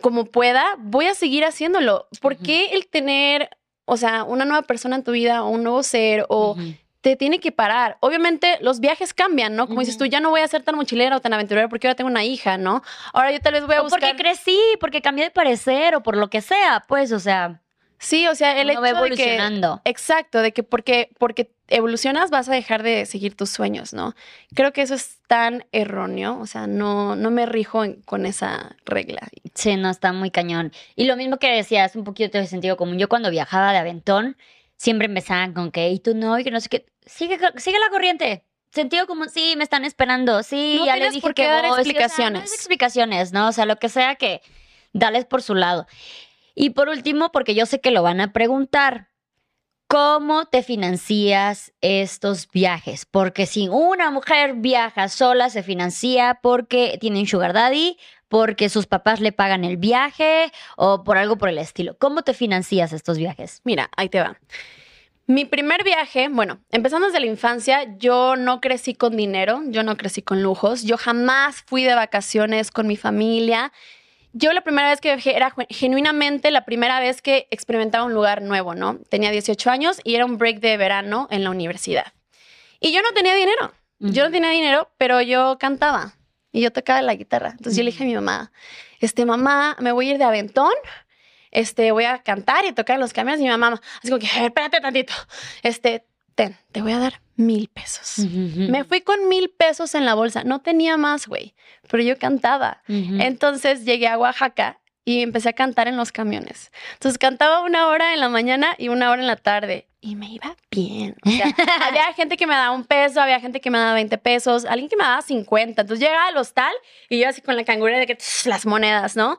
[SPEAKER 2] como pueda, voy a seguir haciéndolo. ¿Por qué el tener, o sea, una nueva persona en tu vida o un nuevo ser o te tiene que parar? Obviamente los viajes cambian, ¿no? Como dices
[SPEAKER 1] Ujú.
[SPEAKER 2] tú, ya no voy a ser tan mochilera o tan aventurera porque ahora tengo una hija, ¿no? Ahora yo tal vez voy a
[SPEAKER 1] O porque
[SPEAKER 2] buscar...
[SPEAKER 1] crecí, porque cambié de parecer o por lo que sea, pues, o sea,
[SPEAKER 2] Sí, o sea, el
[SPEAKER 1] uno va
[SPEAKER 2] hecho de que... Exacto, de que porque, porque evolucionas vas a dejar de seguir tus sueños, ¿no? Creo que eso es tan erróneo, o sea, no, no me rijo en- con esa regla.
[SPEAKER 1] Sí, no, está muy cañón. Y lo mismo que decías, un poquito de sentido común. Yo cuando viajaba de aventón, siempre empezaban con que, y tú no, y que no sé qué, sigue, sigue la corriente. Sentido común, sí, me están esperando, sí,
[SPEAKER 2] No
[SPEAKER 1] ya les dije
[SPEAKER 2] por qué
[SPEAKER 1] que
[SPEAKER 2] dar
[SPEAKER 1] voy. Sí, o sea, no
[SPEAKER 2] explicaciones.
[SPEAKER 1] explicaciones, ¿no? O sea, lo que sea que dales por su lado. Y por último, porque yo sé que lo van a preguntar, ¿cómo te financias estos viajes? Porque si una mujer viaja sola, se financia porque tiene un sugar daddy, porque sus papás le pagan el viaje o por algo por el estilo. ¿Cómo te financias estos viajes?
[SPEAKER 2] Mira, ahí te va. Mi primer viaje, bueno, empezando desde la infancia, yo no crecí con dinero, yo no crecí con lujos, yo jamás fui de vacaciones con mi familia. Yo la primera vez que viajé era genuinamente la primera vez que experimentaba un lugar nuevo, ¿no? Tenía 18 años y era un break de verano en la universidad. Y yo no tenía dinero, yo no tenía dinero, pero yo cantaba y yo tocaba la guitarra. Entonces yo le dije a mi mamá, este, mamá, me voy a ir de aventón este, voy a cantar y tocar en los camiones y mi mamá, así como que, espérate tantito, este, ten, te voy a dar mil pesos. Me fui con mil pesos en la bolsa, no tenía más, güey, pero yo cantaba. Entonces llegué a Oaxaca y empecé a cantar en los camiones. Entonces cantaba una hora en la mañana y una hora en la tarde y me iba bien. O sea, había gente que me daba un peso, había gente que me daba 20 pesos, alguien que me daba 50. Entonces llegaba al hostal y yo así con la cangura de que las monedas, ¿no?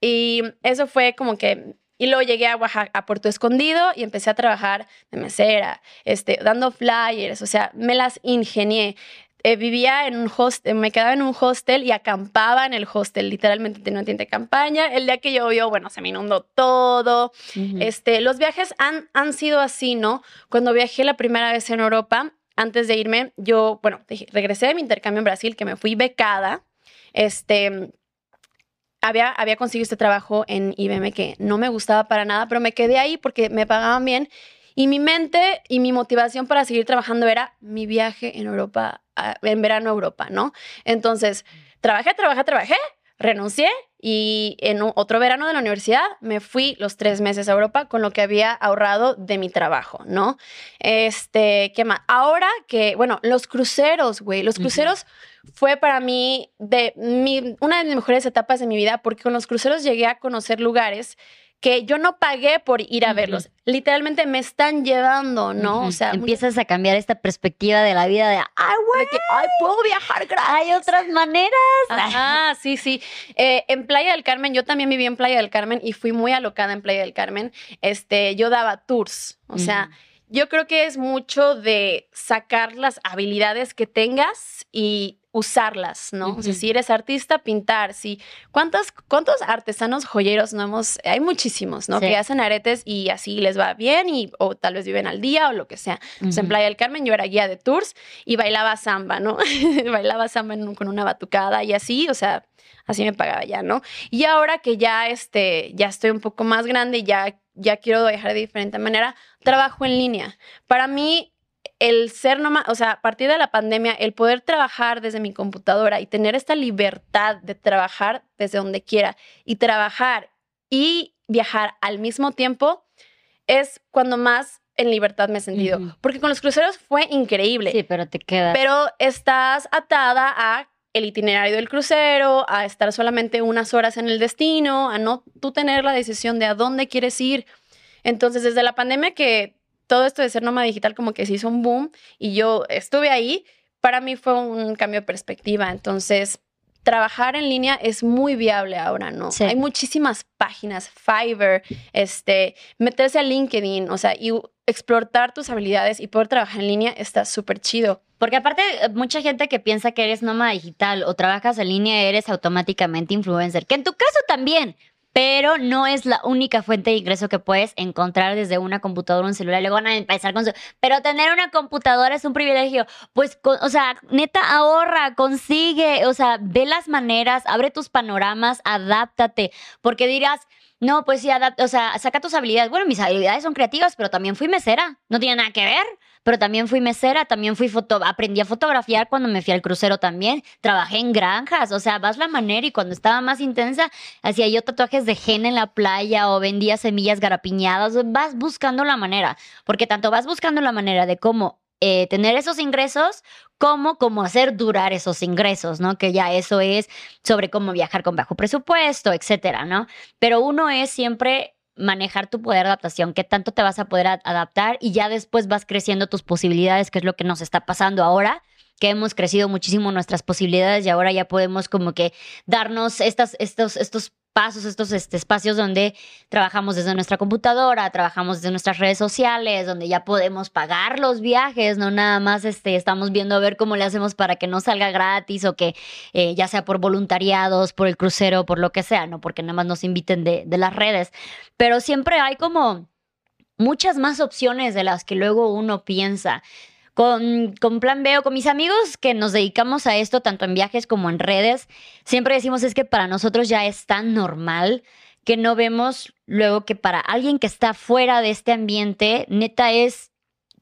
[SPEAKER 2] Y eso fue como que y luego llegué a Oaxaca, a Puerto Escondido y empecé a trabajar de mesera, este, dando flyers, o sea, me las ingenié. Eh, vivía en un hostel, me quedaba en un hostel y acampaba en el hostel. Literalmente tenía una tienda de campaña. El día que llovió, bueno, se me inundó todo. este, los viajes han, han sido así, ¿no? Cuando viajé la primera vez en Europa, antes de irme, yo, bueno, regresé de mi intercambio en Brasil, que me fui becada. Este, había, había conseguido este trabajo en IBM que no me gustaba para nada, pero me quedé ahí porque me pagaban bien. Y mi mente y mi motivación para seguir trabajando era mi viaje en Europa en verano a Europa, ¿no? Entonces, trabajé, trabajé, trabajé, renuncié y en otro verano de la universidad me fui los tres meses a Europa con lo que había ahorrado de mi trabajo, ¿no? Este, ¿qué más? Ahora que, bueno, los cruceros, güey, los cruceros fue para mí de mi, una de mis mejores etapas de mi vida porque con los cruceros llegué a conocer lugares que yo no pagué por ir a verlos. Literalmente me están llevando, ¿no?
[SPEAKER 1] O sea, empiezas a cambiar esta perspectiva de la vida de, ay, güey, que, ay, puedo viajar gratis. Hay otras maneras.
[SPEAKER 2] Ah, sí, sí. Eh, en Playa del Carmen, yo también viví en Playa del Carmen y fui muy alocada en Playa del Carmen. Este, yo daba tours, o sea, yo creo que es mucho de sacar las habilidades que tengas y usarlas, ¿no? O sea, si eres artista, pintar, sí. ¿Cuántos, ¿Cuántos artesanos joyeros no hemos? Hay muchísimos, ¿no? Que hacen aretes y así les va bien y o tal vez viven al día o lo que sea. en Playa del Carmen yo era guía de tours y bailaba samba, ¿no? bailaba samba con una batucada y así, o sea, así me pagaba ya, ¿no? Y ahora que ya, este, ya estoy un poco más grande y ya, ya quiero viajar de diferente manera, trabajo en línea. Para mí, el ser nomás, o sea, a partir de la pandemia, el poder trabajar desde mi computadora y tener esta libertad de trabajar desde donde quiera y trabajar y viajar al mismo tiempo, es cuando más en libertad me he sentido. Porque con los cruceros fue increíble.
[SPEAKER 1] Sí, pero te quedas.
[SPEAKER 2] Pero estás atada a el itinerario del crucero, a estar solamente unas horas en el destino, a no tú tener la decisión de a dónde quieres ir. Entonces, desde la pandemia que todo esto de ser nómada digital como que se hizo un boom y yo estuve ahí, para mí fue un cambio de perspectiva. Entonces, trabajar en línea es muy viable ahora, ¿no? Hay muchísimas páginas, Fiverr, este, meterse a LinkedIn, o sea, y explotar tus habilidades y poder trabajar en línea está súper chido.
[SPEAKER 1] Porque aparte, mucha gente que piensa que eres nómada digital o trabajas en línea, eres automáticamente influencer, que en tu caso también, pero no es la única fuente de ingreso que puedes encontrar desde una computadora un celular. Luego van a empezar con su... Pero tener una computadora es un privilegio. Pues, o sea, neta, ahorra, consigue, o sea, ve las maneras, abre tus panoramas, adáptate, porque dirás... No, pues sí, o sea, saca tus habilidades. Bueno, mis habilidades son creativas, pero también fui mesera. No tiene nada que ver pero también fui mesera, también fui foto, aprendí a fotografiar cuando me fui al crucero también, trabajé en granjas, o sea, vas la manera y cuando estaba más intensa, hacía yo tatuajes de gen en la playa o vendía semillas garapiñadas, vas buscando la manera, porque tanto vas buscando la manera de cómo eh, tener esos ingresos como cómo hacer durar esos ingresos, ¿no? Que ya eso es sobre cómo viajar con bajo presupuesto, etcétera, ¿no? Pero uno es siempre manejar tu poder de adaptación, qué tanto te vas a poder adaptar y ya después vas creciendo tus posibilidades, que es lo que nos está pasando ahora que hemos crecido muchísimo nuestras posibilidades y ahora ya podemos como que darnos estas, estos, estos pasos, estos este, espacios donde trabajamos desde nuestra computadora, trabajamos desde nuestras redes sociales, donde ya podemos pagar los viajes, no nada más este, estamos viendo a ver cómo le hacemos para que no salga gratis o que eh, ya sea por voluntariados, por el crucero, por lo que sea, no porque nada más nos inviten de, de las redes, pero siempre hay como muchas más opciones de las que luego uno piensa con, con, Plan B o con mis amigos que nos dedicamos a esto, tanto en viajes como en redes, siempre decimos es que para nosotros ya es tan normal que no vemos luego que para alguien que está fuera de este ambiente, neta es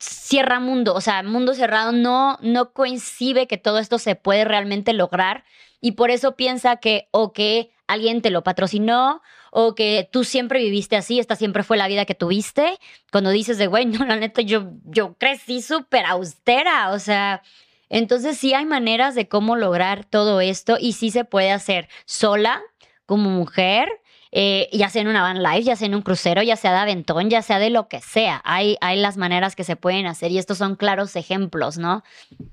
[SPEAKER 1] cierra mundo, o sea, mundo cerrado no, no coincide que todo esto se puede realmente lograr y por eso piensa que o que alguien te lo patrocinó o que tú siempre viviste así, esta siempre fue la vida que tuviste. Cuando dices de, güey, no, la neta, yo, yo crecí súper austera, o sea, entonces sí hay maneras de cómo lograr todo esto y sí se puede hacer sola, como mujer, eh, ya sea en una van live, ya sea en un crucero, ya sea de aventón, ya sea de lo que sea. Hay, hay las maneras que se pueden hacer y estos son claros ejemplos, ¿no?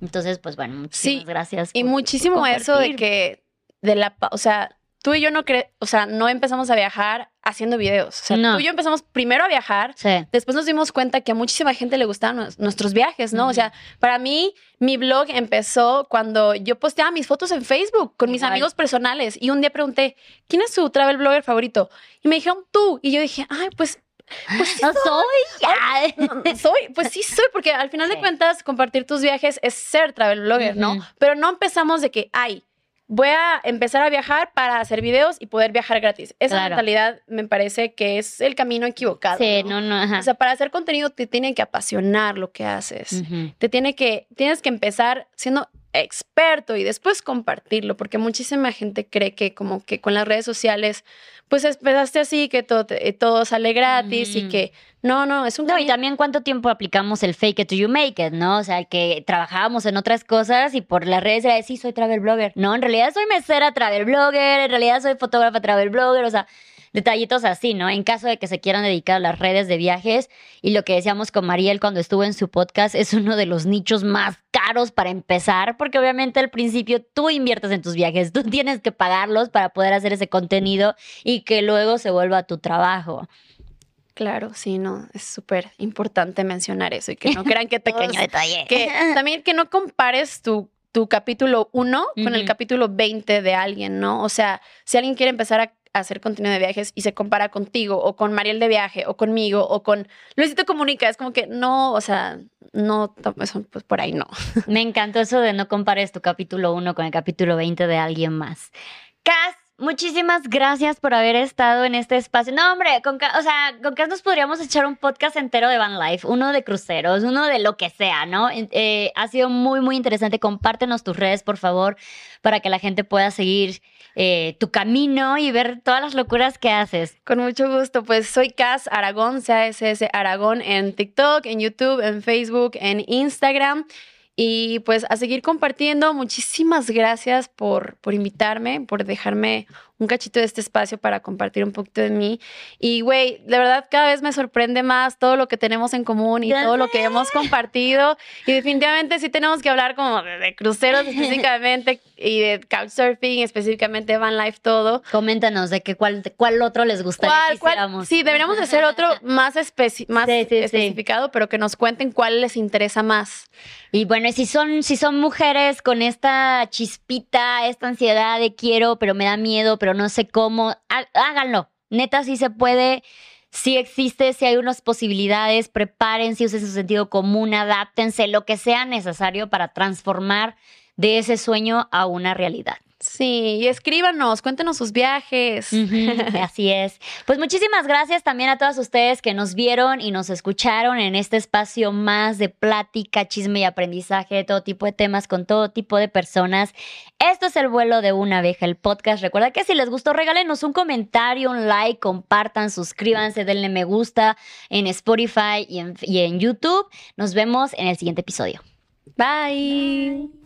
[SPEAKER 1] Entonces, pues bueno, muchísimas gracias.
[SPEAKER 2] Y muchísimo eso de que, de la, o sea, tú y yo no cre o sea, no empezamos a viajar haciendo videos. O sea, tú y yo empezamos primero a viajar, después nos dimos cuenta que a muchísima gente le gustaban nuestros viajes, ¿no? O sea, para mí, mi blog empezó cuando yo posteaba mis fotos en Facebook con mis amigos personales y un día pregunté, ¿quién es su travel blogger favorito? Y me dijeron, tú. Y yo dije, ay, pues pues sí
[SPEAKER 1] no soy.
[SPEAKER 2] soy, pues sí soy, porque al final de cuentas compartir tus viajes es ser travel blogger, ¿no? Pero no empezamos de que, ay, voy a empezar a viajar para hacer videos y poder viajar gratis. Esa mentalidad me parece que es el camino equivocado.
[SPEAKER 1] Sí, no, no,
[SPEAKER 2] O sea, para hacer contenido te tiene que apasionar lo que haces. Te tiene que, tienes que empezar siendo experto y después compartirlo, porque muchísima gente cree que como que con las redes sociales, pues empezaste así, que todo, todo sale gratis y que no, no, es un...
[SPEAKER 1] No, y también cuánto tiempo aplicamos el fake it till you make it, ¿no? O sea, que trabajábamos en otras cosas y por las redes era decir, sí, soy travel blogger. No, en realidad soy mesera travel blogger, en realidad soy fotógrafa travel blogger, o sea, detallitos así, ¿no? En caso de que se quieran dedicar a las redes de viajes y lo que decíamos con Mariel cuando estuvo en su podcast es uno de los nichos más caros para empezar, porque obviamente al principio tú inviertes en tus viajes, tú tienes que pagarlos para poder hacer ese contenido y que luego se vuelva tu trabajo.
[SPEAKER 2] Claro, sí, no, es súper importante mencionar eso y que no crean que te
[SPEAKER 1] Pequeño detalle.
[SPEAKER 2] Que también que no compares tu, tu capítulo 1 con el capítulo 20 de alguien, ¿no? O sea, si alguien quiere empezar a hacer contenido de viajes y se compara contigo o con Mariel de viaje o conmigo o con Luisito Comunica, es como que no, o sea, no, eso, pues por ahí no.
[SPEAKER 1] Me encantó eso de no compares tu capítulo 1 con el capítulo 20 de alguien más. Cas, muchísimas gracias por haber estado en este espacio. No, hombre, con, o sea, con Cas nos podríamos echar un podcast entero de Van Life, uno de cruceros, uno de lo que sea, ¿no? Eh, ha sido muy, muy interesante. Compártenos tus redes, por favor, para que la gente pueda seguir eh, tu camino y ver todas las locuras que haces.
[SPEAKER 2] Con mucho gusto, pues soy Cas Aragón, CASS Aragón en TikTok, en YouTube, en Facebook, en Instagram. Y pues a seguir compartiendo. Muchísimas gracias por, por invitarme, por dejarme un cachito de este espacio para compartir un poquito de mí. Y, güey, de verdad cada vez me sorprende más todo lo que tenemos en común y todo lo que hemos compartido. Y definitivamente sí tenemos que hablar como de, cruceros específicamente y de couchsurfing, específicamente van life, todo.
[SPEAKER 1] Coméntanos de que cuál, cuál otro les gustaría que
[SPEAKER 2] Sí, deberíamos hacer otro más, más especificado, pero que nos cuenten cuál les interesa más.
[SPEAKER 1] Y bueno, si son, si son mujeres con esta chispita, esta ansiedad de quiero, pero me da miedo, pero no sé cómo, háganlo. Neta, sí se puede, sí existe, sí hay unas posibilidades, prepárense, usen su sentido común, adáptense, lo que sea necesario para transformar de ese sueño a una realidad.
[SPEAKER 2] Sí, y escríbanos, cuéntenos sus viajes.
[SPEAKER 1] así es. Pues muchísimas gracias también a todas ustedes que nos vieron y nos escucharon en este espacio más de plática, chisme y aprendizaje de todo tipo de temas con todo tipo de personas. Esto es el vuelo de una abeja, el podcast. Recuerda que si les gustó, regálenos un comentario, un like, compartan, suscríbanse, denle me gusta en Spotify y en, y en YouTube. Nos vemos en el siguiente episodio.
[SPEAKER 2] Bye.